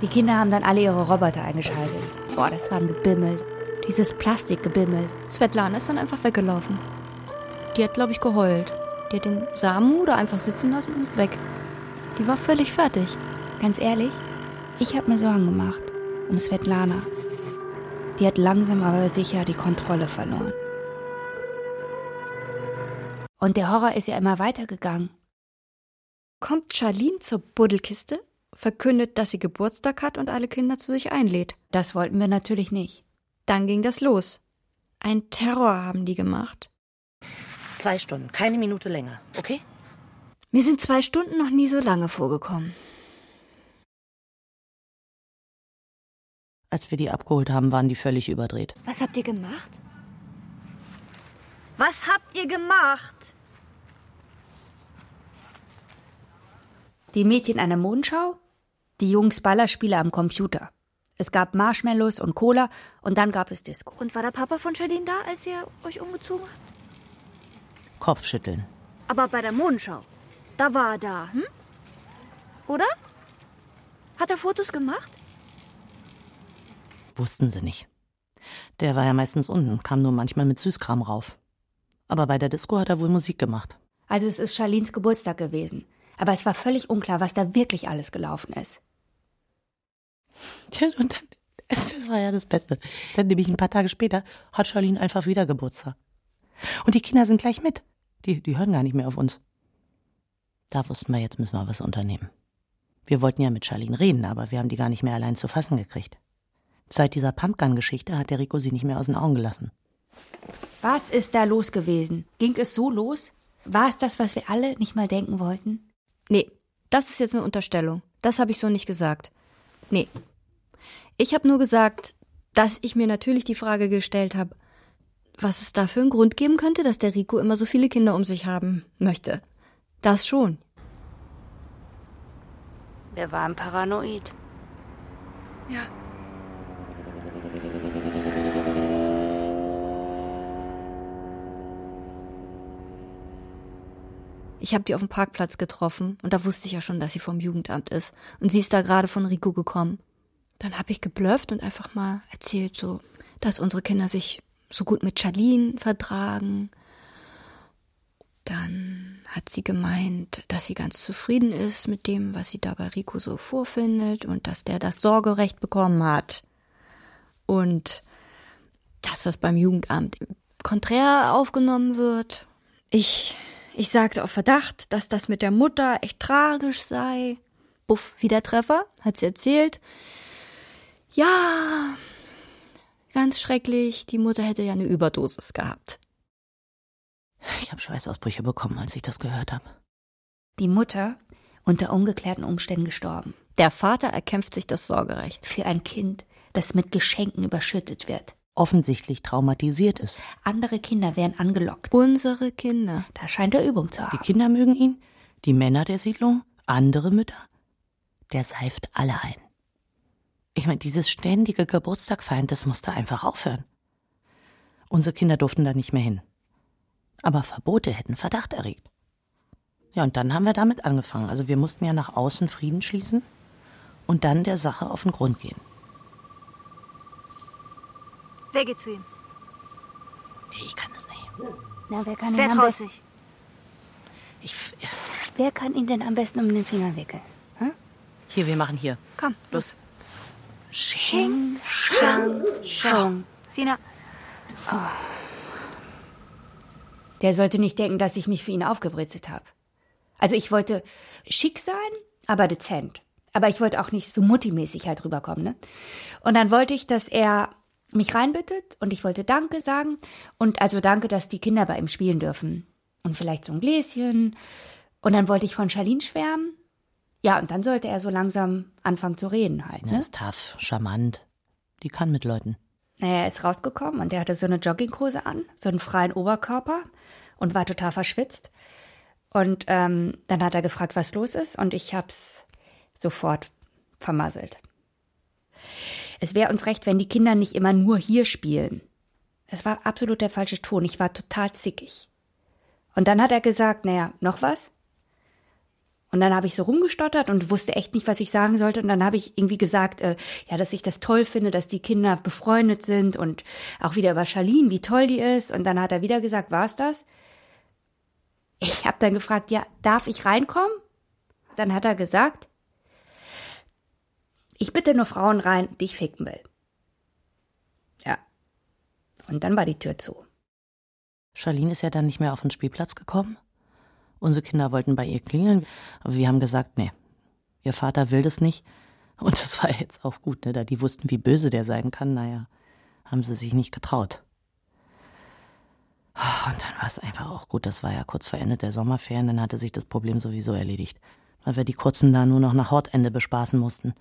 Die Kinder haben dann alle ihre Roboter eingeschaltet. Boah, das war ein Gebimmel. Dieses Plastikgebimmel. Svetlana ist dann einfach weggelaufen. Die hat, glaube ich, geheult. Die hat den Samu da einfach sitzen lassen und weg. Die war völlig fertig. Ganz ehrlich, ich habe mir Sorgen gemacht um Svetlana. Die hat langsam aber sicher die Kontrolle verloren. Und der Horror ist ja immer weitergegangen. Kommt Charlene zur Buddelkiste, verkündet, dass sie Geburtstag hat und alle Kinder zu sich einlädt. Das wollten wir natürlich nicht. Dann ging das los. Ein Terror haben die gemacht. Zwei Stunden, keine Minute länger, okay? Mir sind zwei Stunden noch nie so lange vorgekommen. Als wir die abgeholt haben, waren die völlig überdreht. Was habt ihr gemacht? Was habt ihr gemacht? Die Mädchen eine Mondschau, die Jungs Ballerspiele am Computer. Es gab Marshmallows und Cola und dann gab es Disco. Und war der Papa von Charlene da, als ihr euch umgezogen habt? Kopfschütteln. Aber bei der Mondschau, Da war er da, hm? Oder? Hat er Fotos gemacht? Wussten sie nicht. Der war ja meistens unten, kam nur manchmal mit Süßkram rauf. Aber bei der Disco hat er wohl Musik gemacht. Also es ist Charlins Geburtstag gewesen. Aber es war völlig unklar, was da wirklich alles gelaufen ist. Tja, und dann, das war ja das Beste. Dann nämlich ein paar Tage später hat Charlene einfach wieder Geburtstag. Und die Kinder sind gleich mit. Die, die hören gar nicht mehr auf uns. Da wussten wir, jetzt müssen wir was unternehmen. Wir wollten ja mit Charlene reden, aber wir haben die gar nicht mehr allein zu fassen gekriegt. Seit dieser Pumpgun-Geschichte hat der Rico sie nicht mehr aus den Augen gelassen. Was ist da los gewesen? Ging es so los? War es das, was wir alle nicht mal denken wollten? Nee, das ist jetzt eine Unterstellung. Das habe ich so nicht gesagt. Nee. Ich habe nur gesagt, dass ich mir natürlich die Frage gestellt habe, was es da für einen Grund geben könnte, dass der Rico immer so viele Kinder um sich haben möchte. Das schon. Der war ein Paranoid. Ja. Ich habe die auf dem Parkplatz getroffen und da wusste ich ja schon, dass sie vom Jugendamt ist. Und sie ist da gerade von Rico gekommen. Dann habe ich geblufft und einfach mal erzählt, so, dass unsere Kinder sich so gut mit Charlene vertragen. Dann hat sie gemeint, dass sie ganz zufrieden ist mit dem, was sie da bei Rico so vorfindet und dass der das Sorgerecht bekommen hat. Und dass das beim Jugendamt konträr aufgenommen wird. Ich ich sagte auf Verdacht, dass das mit der Mutter echt tragisch sei. Buff, wie der Treffer, hat sie erzählt. Ja, ganz schrecklich, die Mutter hätte ja eine Überdosis gehabt. Ich habe Schweißausbrüche bekommen, als ich das gehört habe. Die Mutter unter ungeklärten Umständen gestorben. Der Vater erkämpft sich das Sorgerecht. Für ein Kind, das mit Geschenken überschüttet wird offensichtlich traumatisiert ist. Andere Kinder werden angelockt. Unsere Kinder. Da scheint er Übung zu haben. Die Kinder mögen ihn, die Männer der Siedlung, andere Mütter. Der seift alle ein. Ich meine, dieses ständige Geburtstagfeiern, das musste einfach aufhören. Unsere Kinder durften da nicht mehr hin. Aber Verbote hätten Verdacht erregt. Ja, und dann haben wir damit angefangen. Also wir mussten ja nach außen Frieden schließen und dann der Sache auf den Grund gehen. Wer geht zu ihm? Nee, ich kann das nicht. Na, wer kann wer ihn am besten? sich? Ich, Wer kann ihn denn am besten um den Finger wickeln? Hm? hier, wir machen hier. Komm, Los. Xing, Shang, Shong. Sina, Der sollte nicht denken, dass ich mich für ihn aufgebritzelt habe. Also ich wollte schick sein, aber dezent. Aber ich wollte auch nicht so muttimäßig halt rüberkommen, ne? Und dann wollte ich, dass er mich reinbittet und ich wollte Danke sagen und also Danke, dass die Kinder bei ihm spielen dürfen. Und vielleicht so ein Gläschen. Und dann wollte ich von Charlene schwärmen. Ja, und dann sollte er so langsam anfangen zu reden halt, Er ne? ist tough, charmant. Die kann mit Leuten. Naja, er ist rausgekommen und er hatte so eine Jogginghose an, so einen freien Oberkörper und war total verschwitzt. Und ähm, dann hat er gefragt, was los ist und ich hab's sofort vermasselt. Es wäre uns recht, wenn die Kinder nicht immer nur hier spielen. Es war absolut der falsche Ton. Ich war total zickig. Und dann hat er gesagt, naja, noch was? Und dann habe ich so rumgestottert und wusste echt nicht, was ich sagen sollte. Und dann habe ich irgendwie gesagt, äh, ja, dass ich das toll finde, dass die Kinder befreundet sind und auch wieder über Charlene, wie toll die ist. Und dann hat er wieder gesagt, war's das? Ich habe dann gefragt, ja, darf ich reinkommen? Dann hat er gesagt, ich bitte nur Frauen rein, die ich ficken will. Ja. Und dann war die Tür zu. Charlene ist ja dann nicht mehr auf den Spielplatz gekommen. Unsere Kinder wollten bei ihr klingeln, aber wir haben gesagt, nee, ihr Vater will das nicht. Und das war jetzt auch gut, ne? da die wussten, wie böse der sein kann, naja, haben sie sich nicht getraut. Und dann war es einfach auch gut, das war ja kurz vor Ende der Sommerferien, dann hatte sich das Problem sowieso erledigt, weil wir die Kurzen da nur noch nach Hortende bespaßen mussten.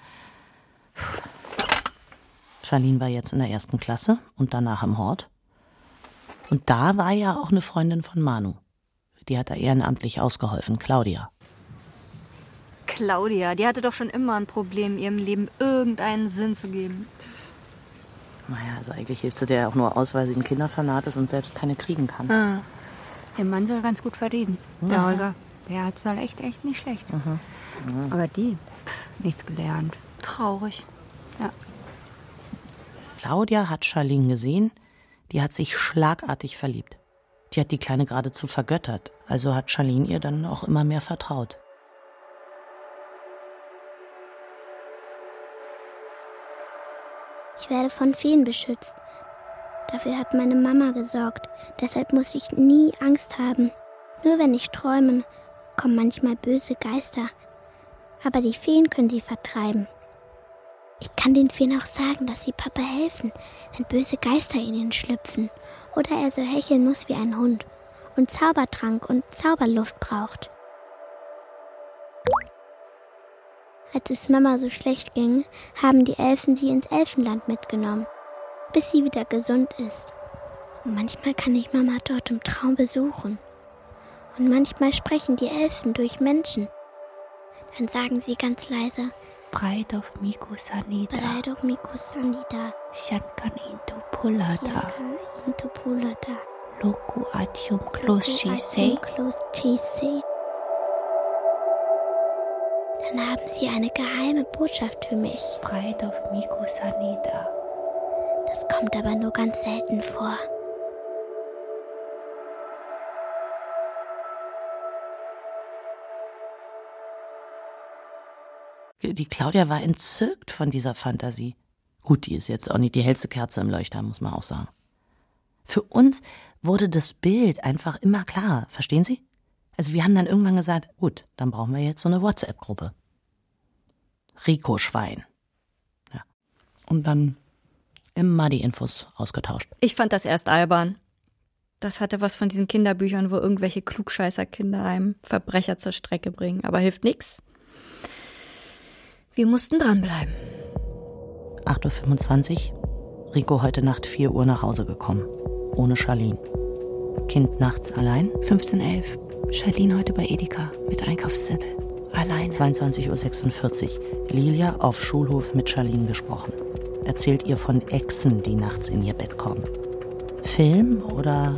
Charlene war jetzt in der ersten Klasse und danach im Hort. Und da war ja auch eine Freundin von Manu. Die hat da ehrenamtlich ausgeholfen, Claudia. Claudia, die hatte doch schon immer ein Problem, ihrem Leben irgendeinen Sinn zu geben. Naja, also eigentlich hilft sie der auch nur aus, weil sie ein Kinderfanat ist und selbst keine kriegen kann. Der Mann soll ganz gut verdienen, der Ja. Holger. Der soll echt, echt nicht schlecht. Mhm. Aber die, pff, nichts gelernt. Traurig. Ja. Claudia hat Charlene gesehen, die hat sich schlagartig verliebt. Die hat die Kleine geradezu vergöttert, also hat Charlene ihr dann auch immer mehr vertraut. Ich werde von Feen beschützt. Dafür hat meine Mama gesorgt. Deshalb muss ich nie Angst haben. Nur wenn ich träume, kommen manchmal böse Geister. Aber die Feen können sie vertreiben. Ich kann den Feen auch sagen, dass sie Papa helfen, wenn böse Geister in ihn schlüpfen. Oder er so hecheln muss wie ein Hund und Zaubertrank und Zauberluft braucht. Als es Mama so schlecht ging, haben die Elfen sie ins Elfenland mitgenommen, bis sie wieder gesund ist. Manchmal kann ich Mama dort im Traum besuchen. Und manchmal sprechen die Elfen durch Menschen. Dann sagen sie ganz leise, Breit auf Miku Sanida, Bereidung Mikus Sanida, Shankan Into Pulada, Siaka Intopulata, Loku Atium. Close Chisei. Dann haben sie eine geheime Botschaft für mich. Breit auf Miku Sanida. Das kommt aber nur ganz selten vor. Die Claudia war entzückt von dieser Fantasie. Gut, die ist jetzt auch nicht die hellste Kerze im Leuchter, muss man auch sagen. Für uns wurde das Bild einfach immer klarer, verstehen Sie? Also wir haben dann irgendwann gesagt, gut, dann brauchen wir jetzt so eine WhatsApp-Gruppe. Rico Schwein. Ja. Und dann immer die Infos ausgetauscht. Ich fand das erst albern. Das hatte was von diesen Kinderbüchern, wo irgendwelche Klugscheißer-Kinder einem Verbrecher zur Strecke bringen. Aber hilft nix. Wir mussten dranbleiben. 8.25 Uhr. Rico heute Nacht 4 Uhr nach Hause gekommen. Ohne Charlene. Kind nachts allein. 1511. Charlene heute bei Edeka mit Einkaufszettel. Alleine. 22.46 Uhr. Lilia auf Schulhof mit Charlene gesprochen. Erzählt ihr von Echsen, die nachts in ihr Bett kommen. Film oder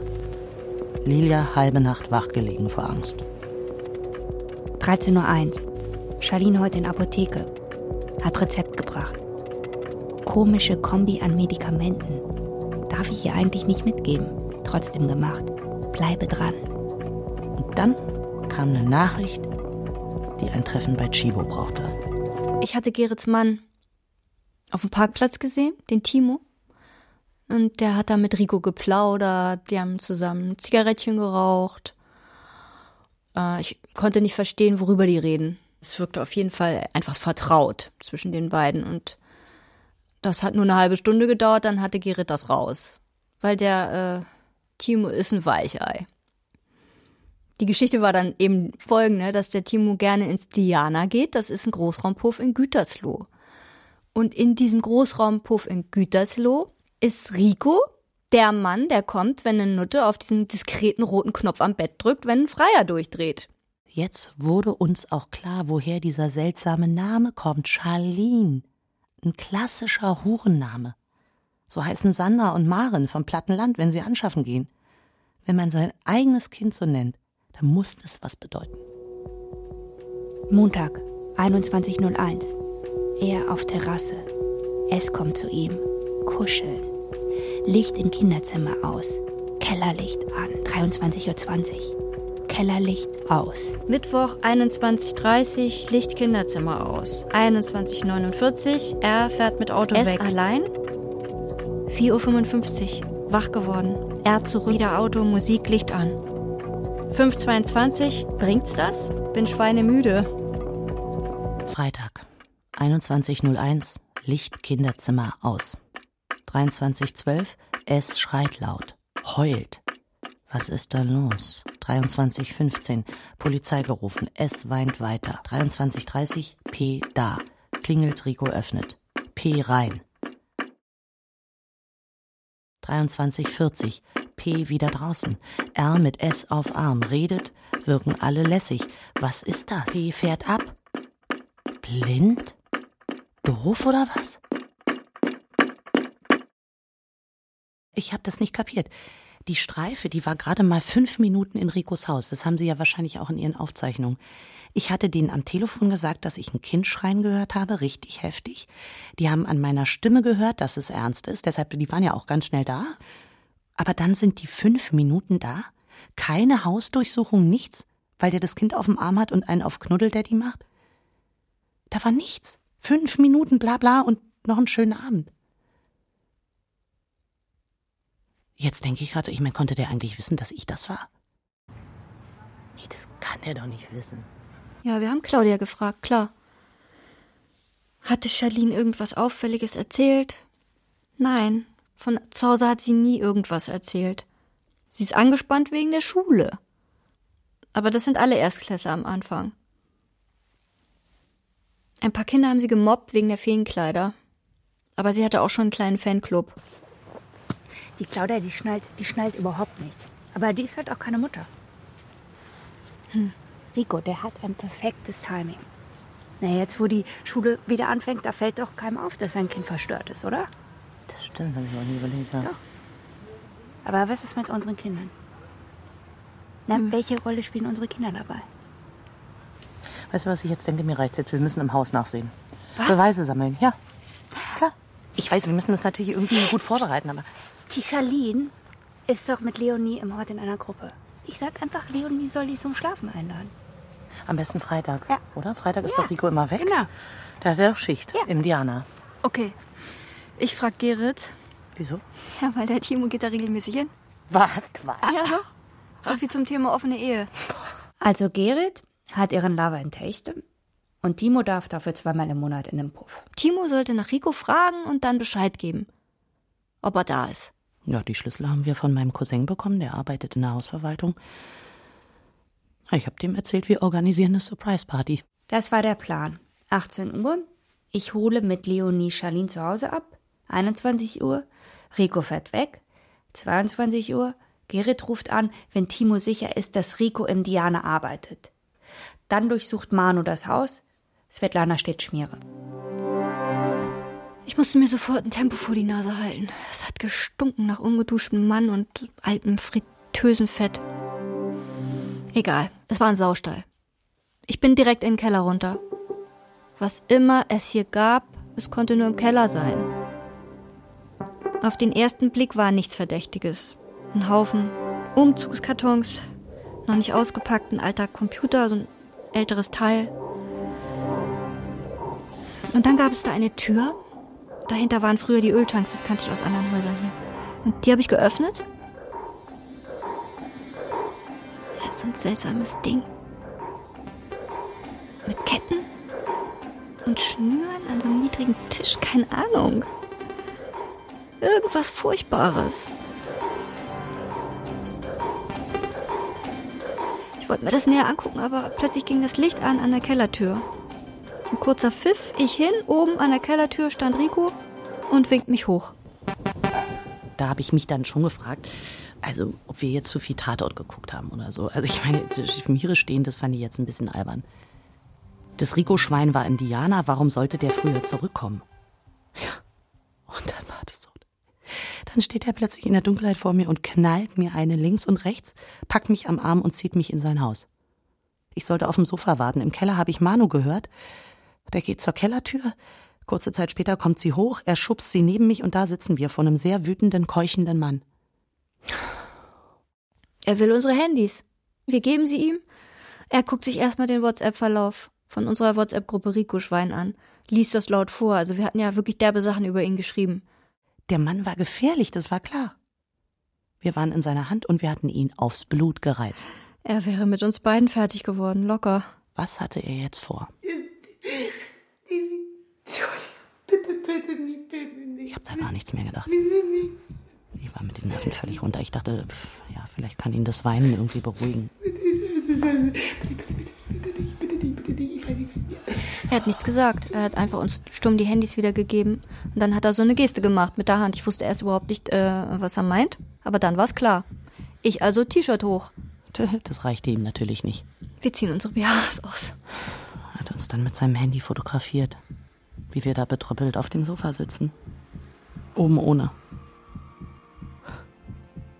Lilia halbe Nacht wachgelegen vor Angst? 13.01 Uhr. Charlene heute in Apotheke. Hat Rezept gebracht. Komische Kombi an Medikamenten. Darf ich ihr eigentlich nicht mitgeben. Trotzdem gemacht. Bleibe dran. Und dann kam eine Nachricht, die ein Treffen bei Chibo brauchte. Ich hatte Gerits Mann auf dem Parkplatz gesehen, den Timo. Und der hat da mit Rico geplaudert, die haben zusammen Zigarettchen geraucht. Äh, ich konnte nicht verstehen, worüber die reden. Es wirkte auf jeden Fall einfach vertraut zwischen den beiden. Und das hat nur eine halbe Stunde gedauert, dann hatte Gerrit das raus. Weil der äh, Timo ist ein Weichei. Die Geschichte war dann eben folgende, dass der Timo gerne ins Diana geht. Das ist ein Großraumpuff in Gütersloh. Und in diesem Großraumpuff in Gütersloh ist Rico der Mann, der kommt, wenn eine Nutte auf diesen diskreten roten Knopf am Bett drückt, wenn ein Freier durchdreht. Jetzt wurde uns auch klar, woher dieser seltsame Name kommt. Charlene. Ein klassischer Hurenname. So heißen Sandra und Maren vom Plattenland, wenn sie anschaffen gehen. Wenn man sein eigenes Kind so nennt, dann muss das was bedeuten. Montag, 21.01 Er auf Terrasse. Es kommt zu ihm. Kuscheln. Licht im Kinderzimmer aus. Kellerlicht an. 23.20 Uhr. Kellerlicht aus. Mittwoch 21.30 Licht Kinderzimmer aus. 21.49 er fährt mit Auto Es weg. allein? 4.55 Uhr, wach geworden. Er zurück, wieder Auto, Musik, Licht an. 5.22 bringt's das? Bin schweinemüde. Freitag, 21.01 Licht Kinderzimmer aus. 23.12 es schreit laut, heult. Was ist da los? 23.15 Polizei gerufen, es weint weiter. 23.30 P da. Klingelt, Rico öffnet. P rein. 23.40 P wieder draußen. R mit S auf Arm. Redet, wirken alle lässig. Was ist das? P fährt ab. Blind? Doof oder was? Ich hab das nicht kapiert. Die Streife, die war gerade mal fünf Minuten in Ricos Haus. Das haben Sie ja wahrscheinlich auch in Ihren Aufzeichnungen. Ich hatte denen am Telefon gesagt, dass ich ein Kind schreien gehört habe, richtig heftig. Die haben an meiner Stimme gehört, dass es ernst ist. Deshalb, die waren ja auch ganz schnell da. Aber dann sind die fünf Minuten da. Keine Hausdurchsuchung, nichts, weil der das Kind auf dem Arm hat und einen auf Knuddeldaddy macht. Da war nichts. Fünf Minuten, bla bla und noch einen schönen Abend. Jetzt denke ich gerade, ich meine, konnte der eigentlich wissen, dass ich das war? Nee, das kann der doch nicht wissen. Ja, wir haben Claudia gefragt, klar. Hatte Charlene irgendwas Auffälliges erzählt? Nein, von zu Hause hat sie nie irgendwas erzählt. Sie ist angespannt wegen der Schule. Aber das sind alle Erstklässler am Anfang. Ein paar Kinder haben sie gemobbt wegen der Feenkleider. Aber sie hatte auch schon einen kleinen Fanclub. Die Claudia, die schnallt, die schnallt überhaupt nichts. Aber die ist halt auch keine Mutter. Hm. Rico, der hat ein perfektes Timing. Na, jetzt, wo die Schule wieder anfängt, da fällt doch keinem auf, dass sein Kind verstört ist, oder? Das stimmt, habe ich auch nie überlegt. Ja. Doch. Aber was ist mit unseren Kindern? Na, Hm. welche Rolle spielen unsere Kinder dabei? Weißt du, was ich jetzt denke? Mir reicht's jetzt. Wir müssen im Haus nachsehen. Was? Beweise sammeln, ja. Klar. Ich weiß, wir müssen das natürlich irgendwie gut vorbereiten, aber Die Charlene ist doch mit Leonie im Hort in einer Gruppe. Ich sag einfach, Leonie soll die zum Schlafen einladen. am besten Freitag, Ja. oder? Freitag ist Ja, doch Rico immer weg. genau. Da hat er doch Schicht Ja. im Diana. Okay. Ich frag Gerrit. Wieso? Ja, weil der Timo geht da regelmäßig hin. Was? Quatsch. Ja, doch. So viel zum Thema offene Ehe. Also Gerrit hat ihren Lover in Techte und Timo darf dafür zweimal im Monat in den Puff. Timo sollte nach Rico fragen und dann Bescheid geben. Ob er da ist. Ja, die Schlüssel haben wir von meinem Cousin bekommen, der arbeitet in der Hausverwaltung. Ich habe dem erzählt, wir organisieren eine Surprise-Party. Das war der Plan. 18 Uhr. Ich hole mit Leonie Charlene zu Hause ab. 21 Uhr. Rico fährt weg. 22 Uhr. Gerrit ruft an, wenn Timo sicher ist, dass Rico im Diana arbeitet. Dann durchsucht Manu das Haus. Svetlana steht Schmiere. Ich musste mir sofort ein Tempo vor die Nase halten. Es hat gestunken nach ungeduschtem Mann und altem fritösen Fett. Egal, es war ein Saustall. Ich bin direkt in den Keller runter. Was immer es hier gab, es konnte nur im Keller sein. Auf den ersten Blick war nichts Verdächtiges. Ein Haufen Umzugskartons, noch nicht ausgepackt, ein alter Computer, so ein älteres Teil. Und dann gab es da eine Tür. Dahinter waren früher die Öltanks, das kannte ich aus anderen Häusern hier. Und die habe ich geöffnet. Das ist ein seltsames Ding. Mit Ketten und Schnüren an so einem niedrigen Tisch, keine Ahnung. Irgendwas Furchtbares. Ich wollte mir das näher angucken, aber plötzlich ging das Licht an an der Kellertür. Ein kurzer Pfiff, ich hin, oben an der Kellertür stand Rico und winkt mich hoch. Da habe ich mich dann schon gefragt, also ob wir jetzt zu viel Tatort geguckt haben oder so. Also ich meine, Schmiere stehen, das fand ich jetzt ein bisschen albern. Das Rico-Schwein war im Diana, warum sollte der früher zurückkommen? Ja, und dann war das so. Dann steht er plötzlich in der Dunkelheit vor mir und knallt mir eine links und rechts, packt mich am Arm und zieht mich in sein Haus. Ich sollte auf dem Sofa warten. Im Keller habe ich Manu gehört. Der geht zur Kellertür. Kurze Zeit später kommt sie hoch, er schubst sie neben mich und da sitzen wir vor einem sehr wütenden, keuchenden Mann. Er will unsere Handys. Wir geben sie ihm. Er guckt sich erstmal den WhatsApp-Verlauf von unserer WhatsApp-Gruppe Rico Schwein an, liest das laut vor. Also wir hatten ja wirklich derbe Sachen über ihn geschrieben. Der Mann war gefährlich, das war klar. Wir waren in seiner Hand und wir hatten ihn aufs Blut gereizt. Er wäre mit uns beiden fertig geworden, locker. Was hatte er jetzt vor? Bitte, bitte nicht, bitte nicht. Ich habe da gar nichts mehr gedacht. Ich war mit den Nerven völlig runter. Ich dachte, pff, ja, vielleicht kann ihn das Weinen irgendwie beruhigen. Er hat nichts gesagt. Er hat einfach uns stumm die Handys wiedergegeben. Und dann hat er so eine Geste gemacht mit der Hand. Ich wusste erst überhaupt nicht, äh, was er meint. Aber dann war es klar. Ich also T-Shirt hoch. Das reichte ihm natürlich nicht. Wir ziehen unsere BHs aus. Hat uns dann mit seinem Handy fotografiert, wie wir da betrüppelt auf dem Sofa sitzen. Oben ohne.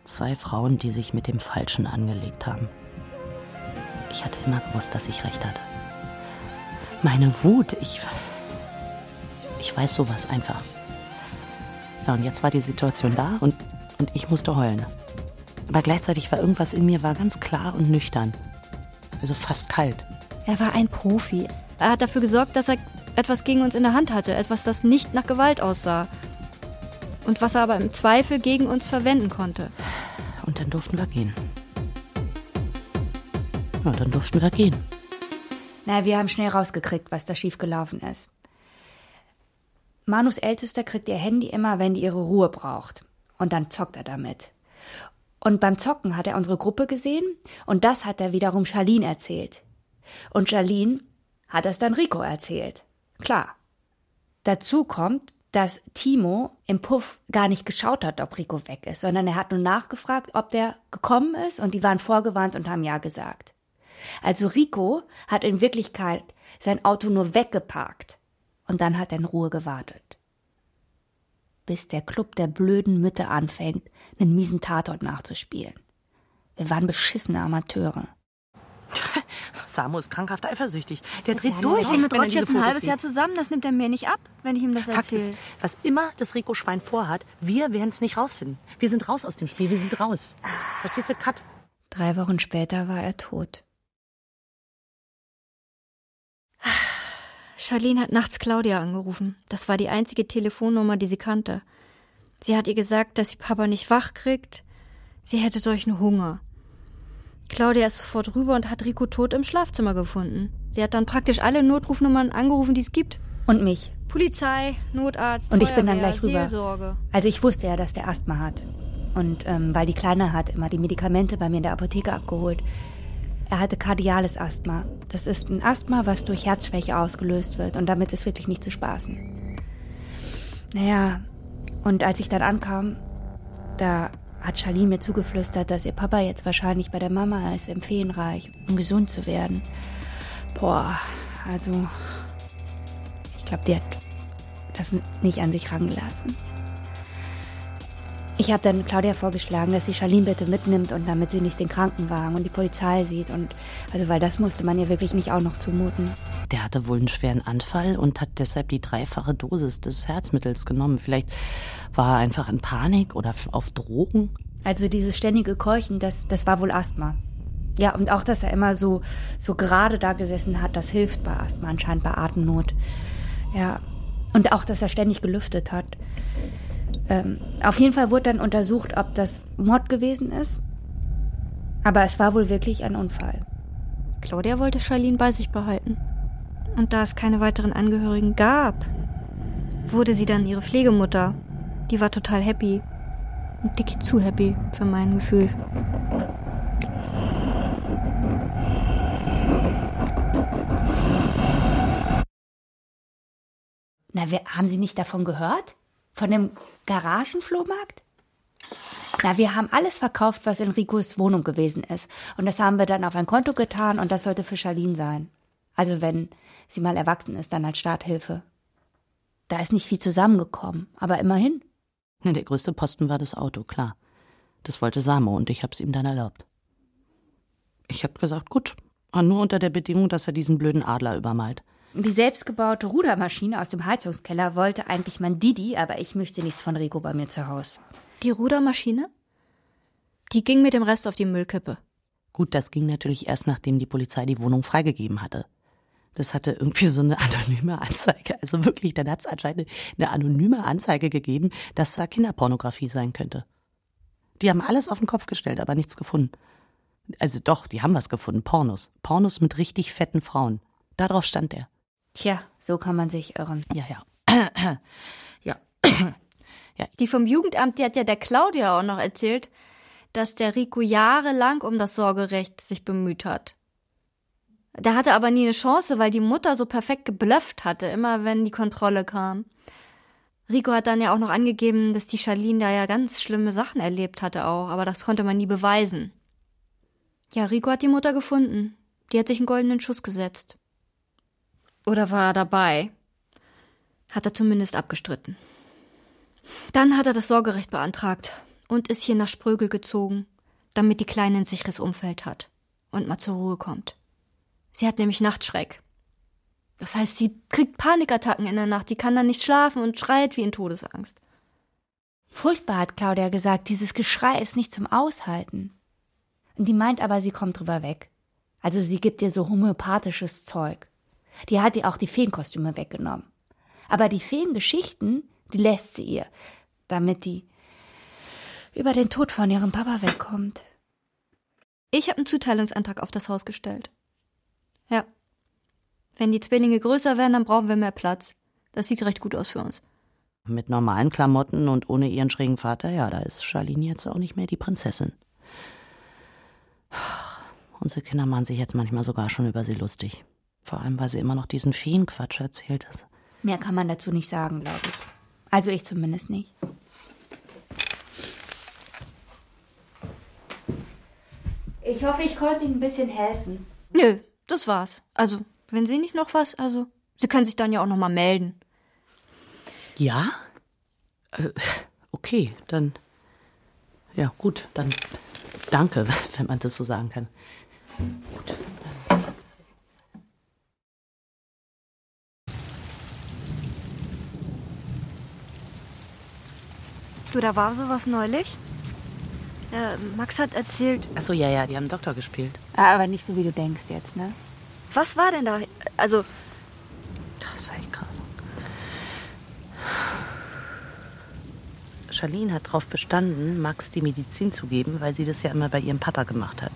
zwei Frauen, die sich mit dem Falschen angelegt haben. Ich hatte immer gewusst, dass ich recht hatte. Meine Wut, ich. Ich weiß sowas einfach. Ja, und jetzt war die Situation da und, und ich musste heulen. Aber gleichzeitig war irgendwas in mir war ganz klar und nüchtern. Also fast kalt. Er war ein Profi. Er hat dafür gesorgt, dass er etwas gegen uns in der Hand hatte, etwas, das nicht nach Gewalt aussah. Und was er aber im Zweifel gegen uns verwenden konnte. Und dann durften wir gehen. Na, dann durften wir gehen. Na, wir haben schnell rausgekriegt, was da schiefgelaufen ist. Manus Ältester kriegt ihr Handy immer, wenn die ihre Ruhe braucht. Und dann zockt er damit. Und beim Zocken hat er unsere Gruppe gesehen und das hat er wiederum Charlene erzählt. Und Charlene hat es dann Rico erzählt. Klar. Dazu kommt, dass Timo im Puff gar nicht geschaut hat, ob Rico weg ist, sondern er hat nur nachgefragt, ob der gekommen ist und die waren vorgewarnt und haben ja gesagt. Also Rico hat in Wirklichkeit sein Auto nur weggeparkt und dann hat er in Ruhe gewartet. Bis der Club der blöden Mütter anfängt, einen miesen Tatort nachzuspielen. Wir waren beschissene Amateure. Samu ist krankhaft eifersüchtig. Der dreht Ja, durch. wir sind mit er jetzt ein halbes. Jahr zusammen. Das nimmt er mir nicht ab, wenn ich ihm das Fakt ist, erzähle. was immer das Rico-Schwein vorhat, wir werden es nicht rausfinden. Wir sind raus aus dem Spiel, wir sind raus. Verstehst du, Cut? Drei Wochen später war er tot. Charlene hat nachts Claudia angerufen. Das war die einzige Telefonnummer, die sie kannte. Sie hat ihr gesagt, dass sie Papa nicht wach kriegt. Sie hätte solchen Hunger. Claudia ist sofort rüber und hat Rico tot im Schlafzimmer gefunden. Sie hat dann praktisch alle Notrufnummern angerufen, die es gibt. Und mich. Polizei, Notarzt, Und ich bin dann Feuerwehr, gleich rüber. Seelsorge. Also ich wusste ja, dass der Asthma hat. Und ähm, weil die Kleine hat immer die Medikamente bei mir in der Apotheke abgeholt. Er hatte kardiales Asthma. Das ist ein Asthma, was durch Herzschwäche ausgelöst wird. Und damit ist wirklich nicht zu spaßen. Naja, und als ich dann ankam, da hat Charlene mir zugeflüstert, dass ihr Papa jetzt wahrscheinlich bei der Mama ist, im Feenreich, um gesund zu werden. Boah, also ich glaube, die hat das nicht an sich rangelassen. Ich habe dann Claudia vorgeschlagen, dass sie Charlene bitte mitnimmt und damit sie nicht den Krankenwagen und die Polizei sieht und also weil das musste man ihr wirklich nicht auch noch zumuten. Der hatte wohl einen schweren Anfall und hat deshalb die dreifache Dosis des Herzmittels genommen. Vielleicht war er einfach in Panik oder auf Drogen. Also dieses ständige Keuchen, das das war wohl Asthma. Ja, und auch, dass er immer so so gerade da gesessen hat, das hilft bei Asthma anscheinend bei Atemnot. Ja, und auch, dass er ständig gelüftet hat. Ähm, auf jeden Fall wurde dann untersucht, ob das Mord gewesen ist. Aber es war wohl wirklich ein Unfall. Claudia wollte Charlene bei sich behalten. Und da es keine weiteren Angehörigen gab, wurde sie dann ihre Pflegemutter. Die war total happy. Ein Dicky zu happy für mein Gefühl. Na, wir, haben Sie nicht davon gehört? Von dem Garagenflohmarkt? Na, wir haben alles verkauft, was in Ricos Wohnung gewesen ist. Und das haben wir dann auf ein Konto getan und das sollte für Charlene sein. Also wenn sie mal erwachsen ist, dann als Starthilfe. Da ist nicht viel zusammengekommen, aber immerhin. Ne, der größte Posten war das Auto, klar. Das wollte Samo und ich hab's ihm dann erlaubt. Ich hab gesagt, gut, aber nur unter der Bedingung, dass er diesen blöden Adler übermalt. Die selbstgebaute Rudermaschine aus dem Heizungskeller wollte eigentlich mein Didi, aber ich möchte nichts von Rico bei mir zu Hause. Die Rudermaschine? Die ging mit dem Rest auf die Müllkippe. Gut, das ging natürlich erst, nachdem die Polizei die Wohnung freigegeben hatte. Das hatte irgendwie so eine anonyme Anzeige. Also wirklich, dann hat es anscheinend eine anonyme Anzeige gegeben, dass da Kinderpornografie sein könnte. Die haben alles auf den Kopf gestellt, aber nichts gefunden. Also doch, die haben was gefunden. Pornos. Pornos mit richtig fetten Frauen. Darauf stand er. Tja, so kann man sich irren. Ja, ja. ja. Die vom Jugendamt, die hat ja der Claudia auch noch erzählt, dass der Rico jahrelang um das Sorgerecht sich bemüht hat. Der hatte aber nie eine Chance, weil die Mutter so perfekt geblufft hatte, immer wenn die Kontrolle kam. Rico hat dann ja auch noch angegeben, dass die Charlene da ja ganz schlimme Sachen erlebt hatte auch, aber das konnte man nie beweisen. Ja, Rico hat die Mutter gefunden. Die hat sich einen goldenen Schuss gesetzt. Oder war er dabei? Hat er zumindest abgestritten. Dann hat er das Sorgerecht beantragt. und ist hier nach Sprögel gezogen, damit die Kleine ein sicheres Umfeld hat und mal zur Ruhe kommt. Sie hat nämlich Nachtschreck. Das heißt, sie kriegt Panikattacken in der Nacht, die kann dann nicht schlafen und schreit wie in Todesangst. Furchtbar hat Claudia gesagt, dieses Geschrei ist nicht zum Aushalten. Und die meint aber, sie kommt drüber weg. Also sie gibt ihr so homöopathisches Zeug. Die hat ihr auch die Feenkostüme weggenommen. Aber die Feengeschichten, die lässt sie ihr, damit die über den Tod von ihrem Papa wegkommt. Ich habe einen Zuteilungsantrag auf das Haus gestellt. Ja. Wenn die Zwillinge größer werden, dann brauchen wir mehr Platz. Das sieht recht gut aus für uns. Mit normalen Klamotten und ohne ihren schrägen Vater, ja, da ist Charlene jetzt auch nicht mehr die Prinzessin. Unsere Kinder machen sich jetzt manchmal sogar schon über sie lustig. Vor allem, weil sie immer noch diesen Feenquatsch erzählt hat. Mehr kann man dazu nicht sagen, glaube ich. Also ich zumindest nicht. Ich hoffe, ich konnte Ihnen ein bisschen helfen. Nö, das war's. Also, wenn Sie nicht noch was, also, Sie können sich dann ja auch noch mal melden. Ja? Äh, okay, dann. Ja, gut, dann danke, wenn man das so sagen kann. Gut. Du, da war sowas neulich. Äh, Max hat erzählt. Ach so, ja, ja, die haben Doktor gespielt. Ah, aber nicht so, wie du denkst jetzt, ne? Was war denn da? Also. Das sei krass. Charlene hat darauf bestanden, Max die Medizin zu geben, weil sie das ja immer bei ihrem Papa gemacht hat.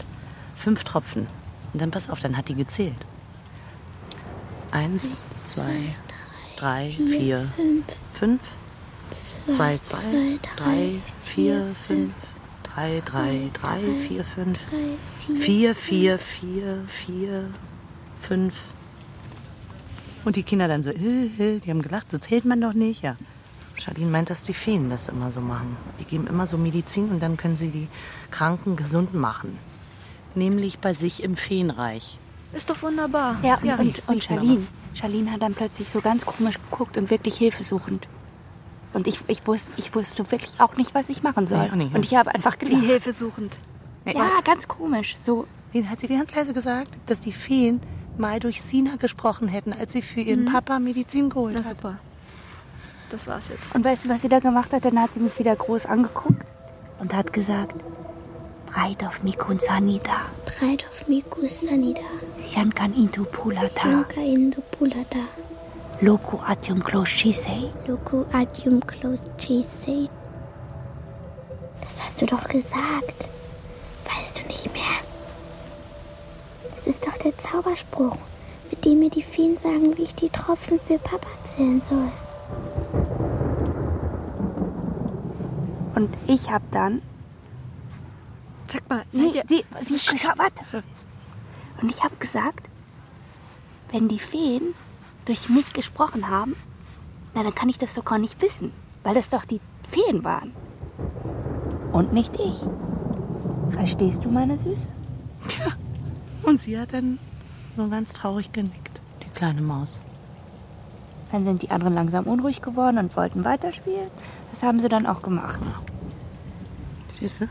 Fünf Tropfen. Und dann pass auf, dann hat die gezählt. Eins, zwei, drei, vier, fünf. Zwei, zwei, drei, vier, fünf. Drei, drei, drei, vier, fünf. Vier, vier, vier, vier, fünf. Und die Kinder dann so, äh, äh, die haben gelacht, so zählt man doch nicht, ja. Charlene meint, dass die Feen das immer so machen. Die geben immer so Medizin und dann können sie die Kranken gesund machen. Nämlich bei sich im Feenreich. Ist doch wunderbar. Ja, ja und, und, und Charlene. Charlene hat dann plötzlich so ganz komisch geguckt und wirklich hilfesuchend. Und ich, ich, wusste, ich wusste wirklich auch nicht, was ich machen soll. Nee, nicht, und ich habe einfach gelacht. Wie hilfesuchend. Ja, was? ganz komisch. So. Hat sie ganz leise gesagt, dass die Feen mal durch Sina gesprochen hätten, als sie für ihren mhm. Papa Medizin geholt Na, hat. super. Das war's jetzt. Und weißt du, was sie da gemacht hat? Dann hat sie mich wieder groß angeguckt und hat gesagt, Breit auf Mikun Sanida. Breit auf Miku Sanida. Siankan Indu Pulata. Sianka Indu Pulata. Loku Atium Close Chisei. Loku Atium Close Chisei. Das hast du doch gesagt. Weißt du nicht mehr? Das ist doch der Zauberspruch, mit dem mir die Feen sagen, wie ich die Tropfen für Papa zählen soll. Und ich hab dann. Sag mal, sie, sie, sie, sie, warte. Und ich hab gesagt, wenn die Feen durch mich gesprochen haben, na dann kann ich das sogar nicht wissen, weil das doch die Feen waren. Und nicht ich. Verstehst du, meine Süße? Ja. Und sie hat dann nur ganz traurig genickt, die kleine Maus. Dann sind die anderen langsam unruhig geworden und wollten weiterspielen. Das haben sie dann auch gemacht. Siehst du?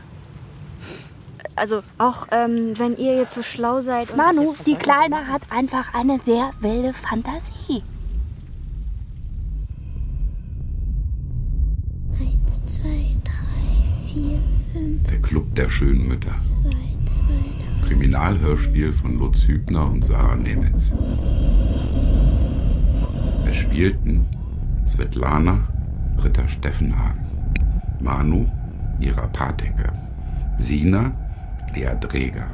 Also auch ähm, wenn ihr jetzt so schlau seid. Manu, die Kleine hat einfach eine sehr wilde Fantasie. Eins, zwei, drei, vier, fünf. Der Club der schönen Mütter. Zwei, zwei, drei. Kriminalhörspiel von Lutz Hübner und Sarah Nemitz. Es spielten Svetlana, Britta Steffenhagen, Manu, Ira Pateke, Sina, Lea Dreger,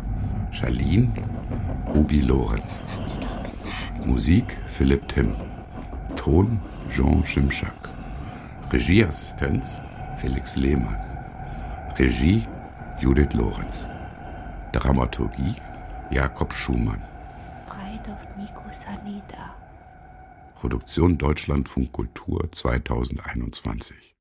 Charlene, Ruby Lorenz. Musik Philipp Timm. Ton Jean Schimschak. Regieassistenz Felix Lehmann. Regie Judith Lorenz. Dramaturgie Jakob Schumann. Breit auf. Produktion Deutschlandfunk Kultur 2021.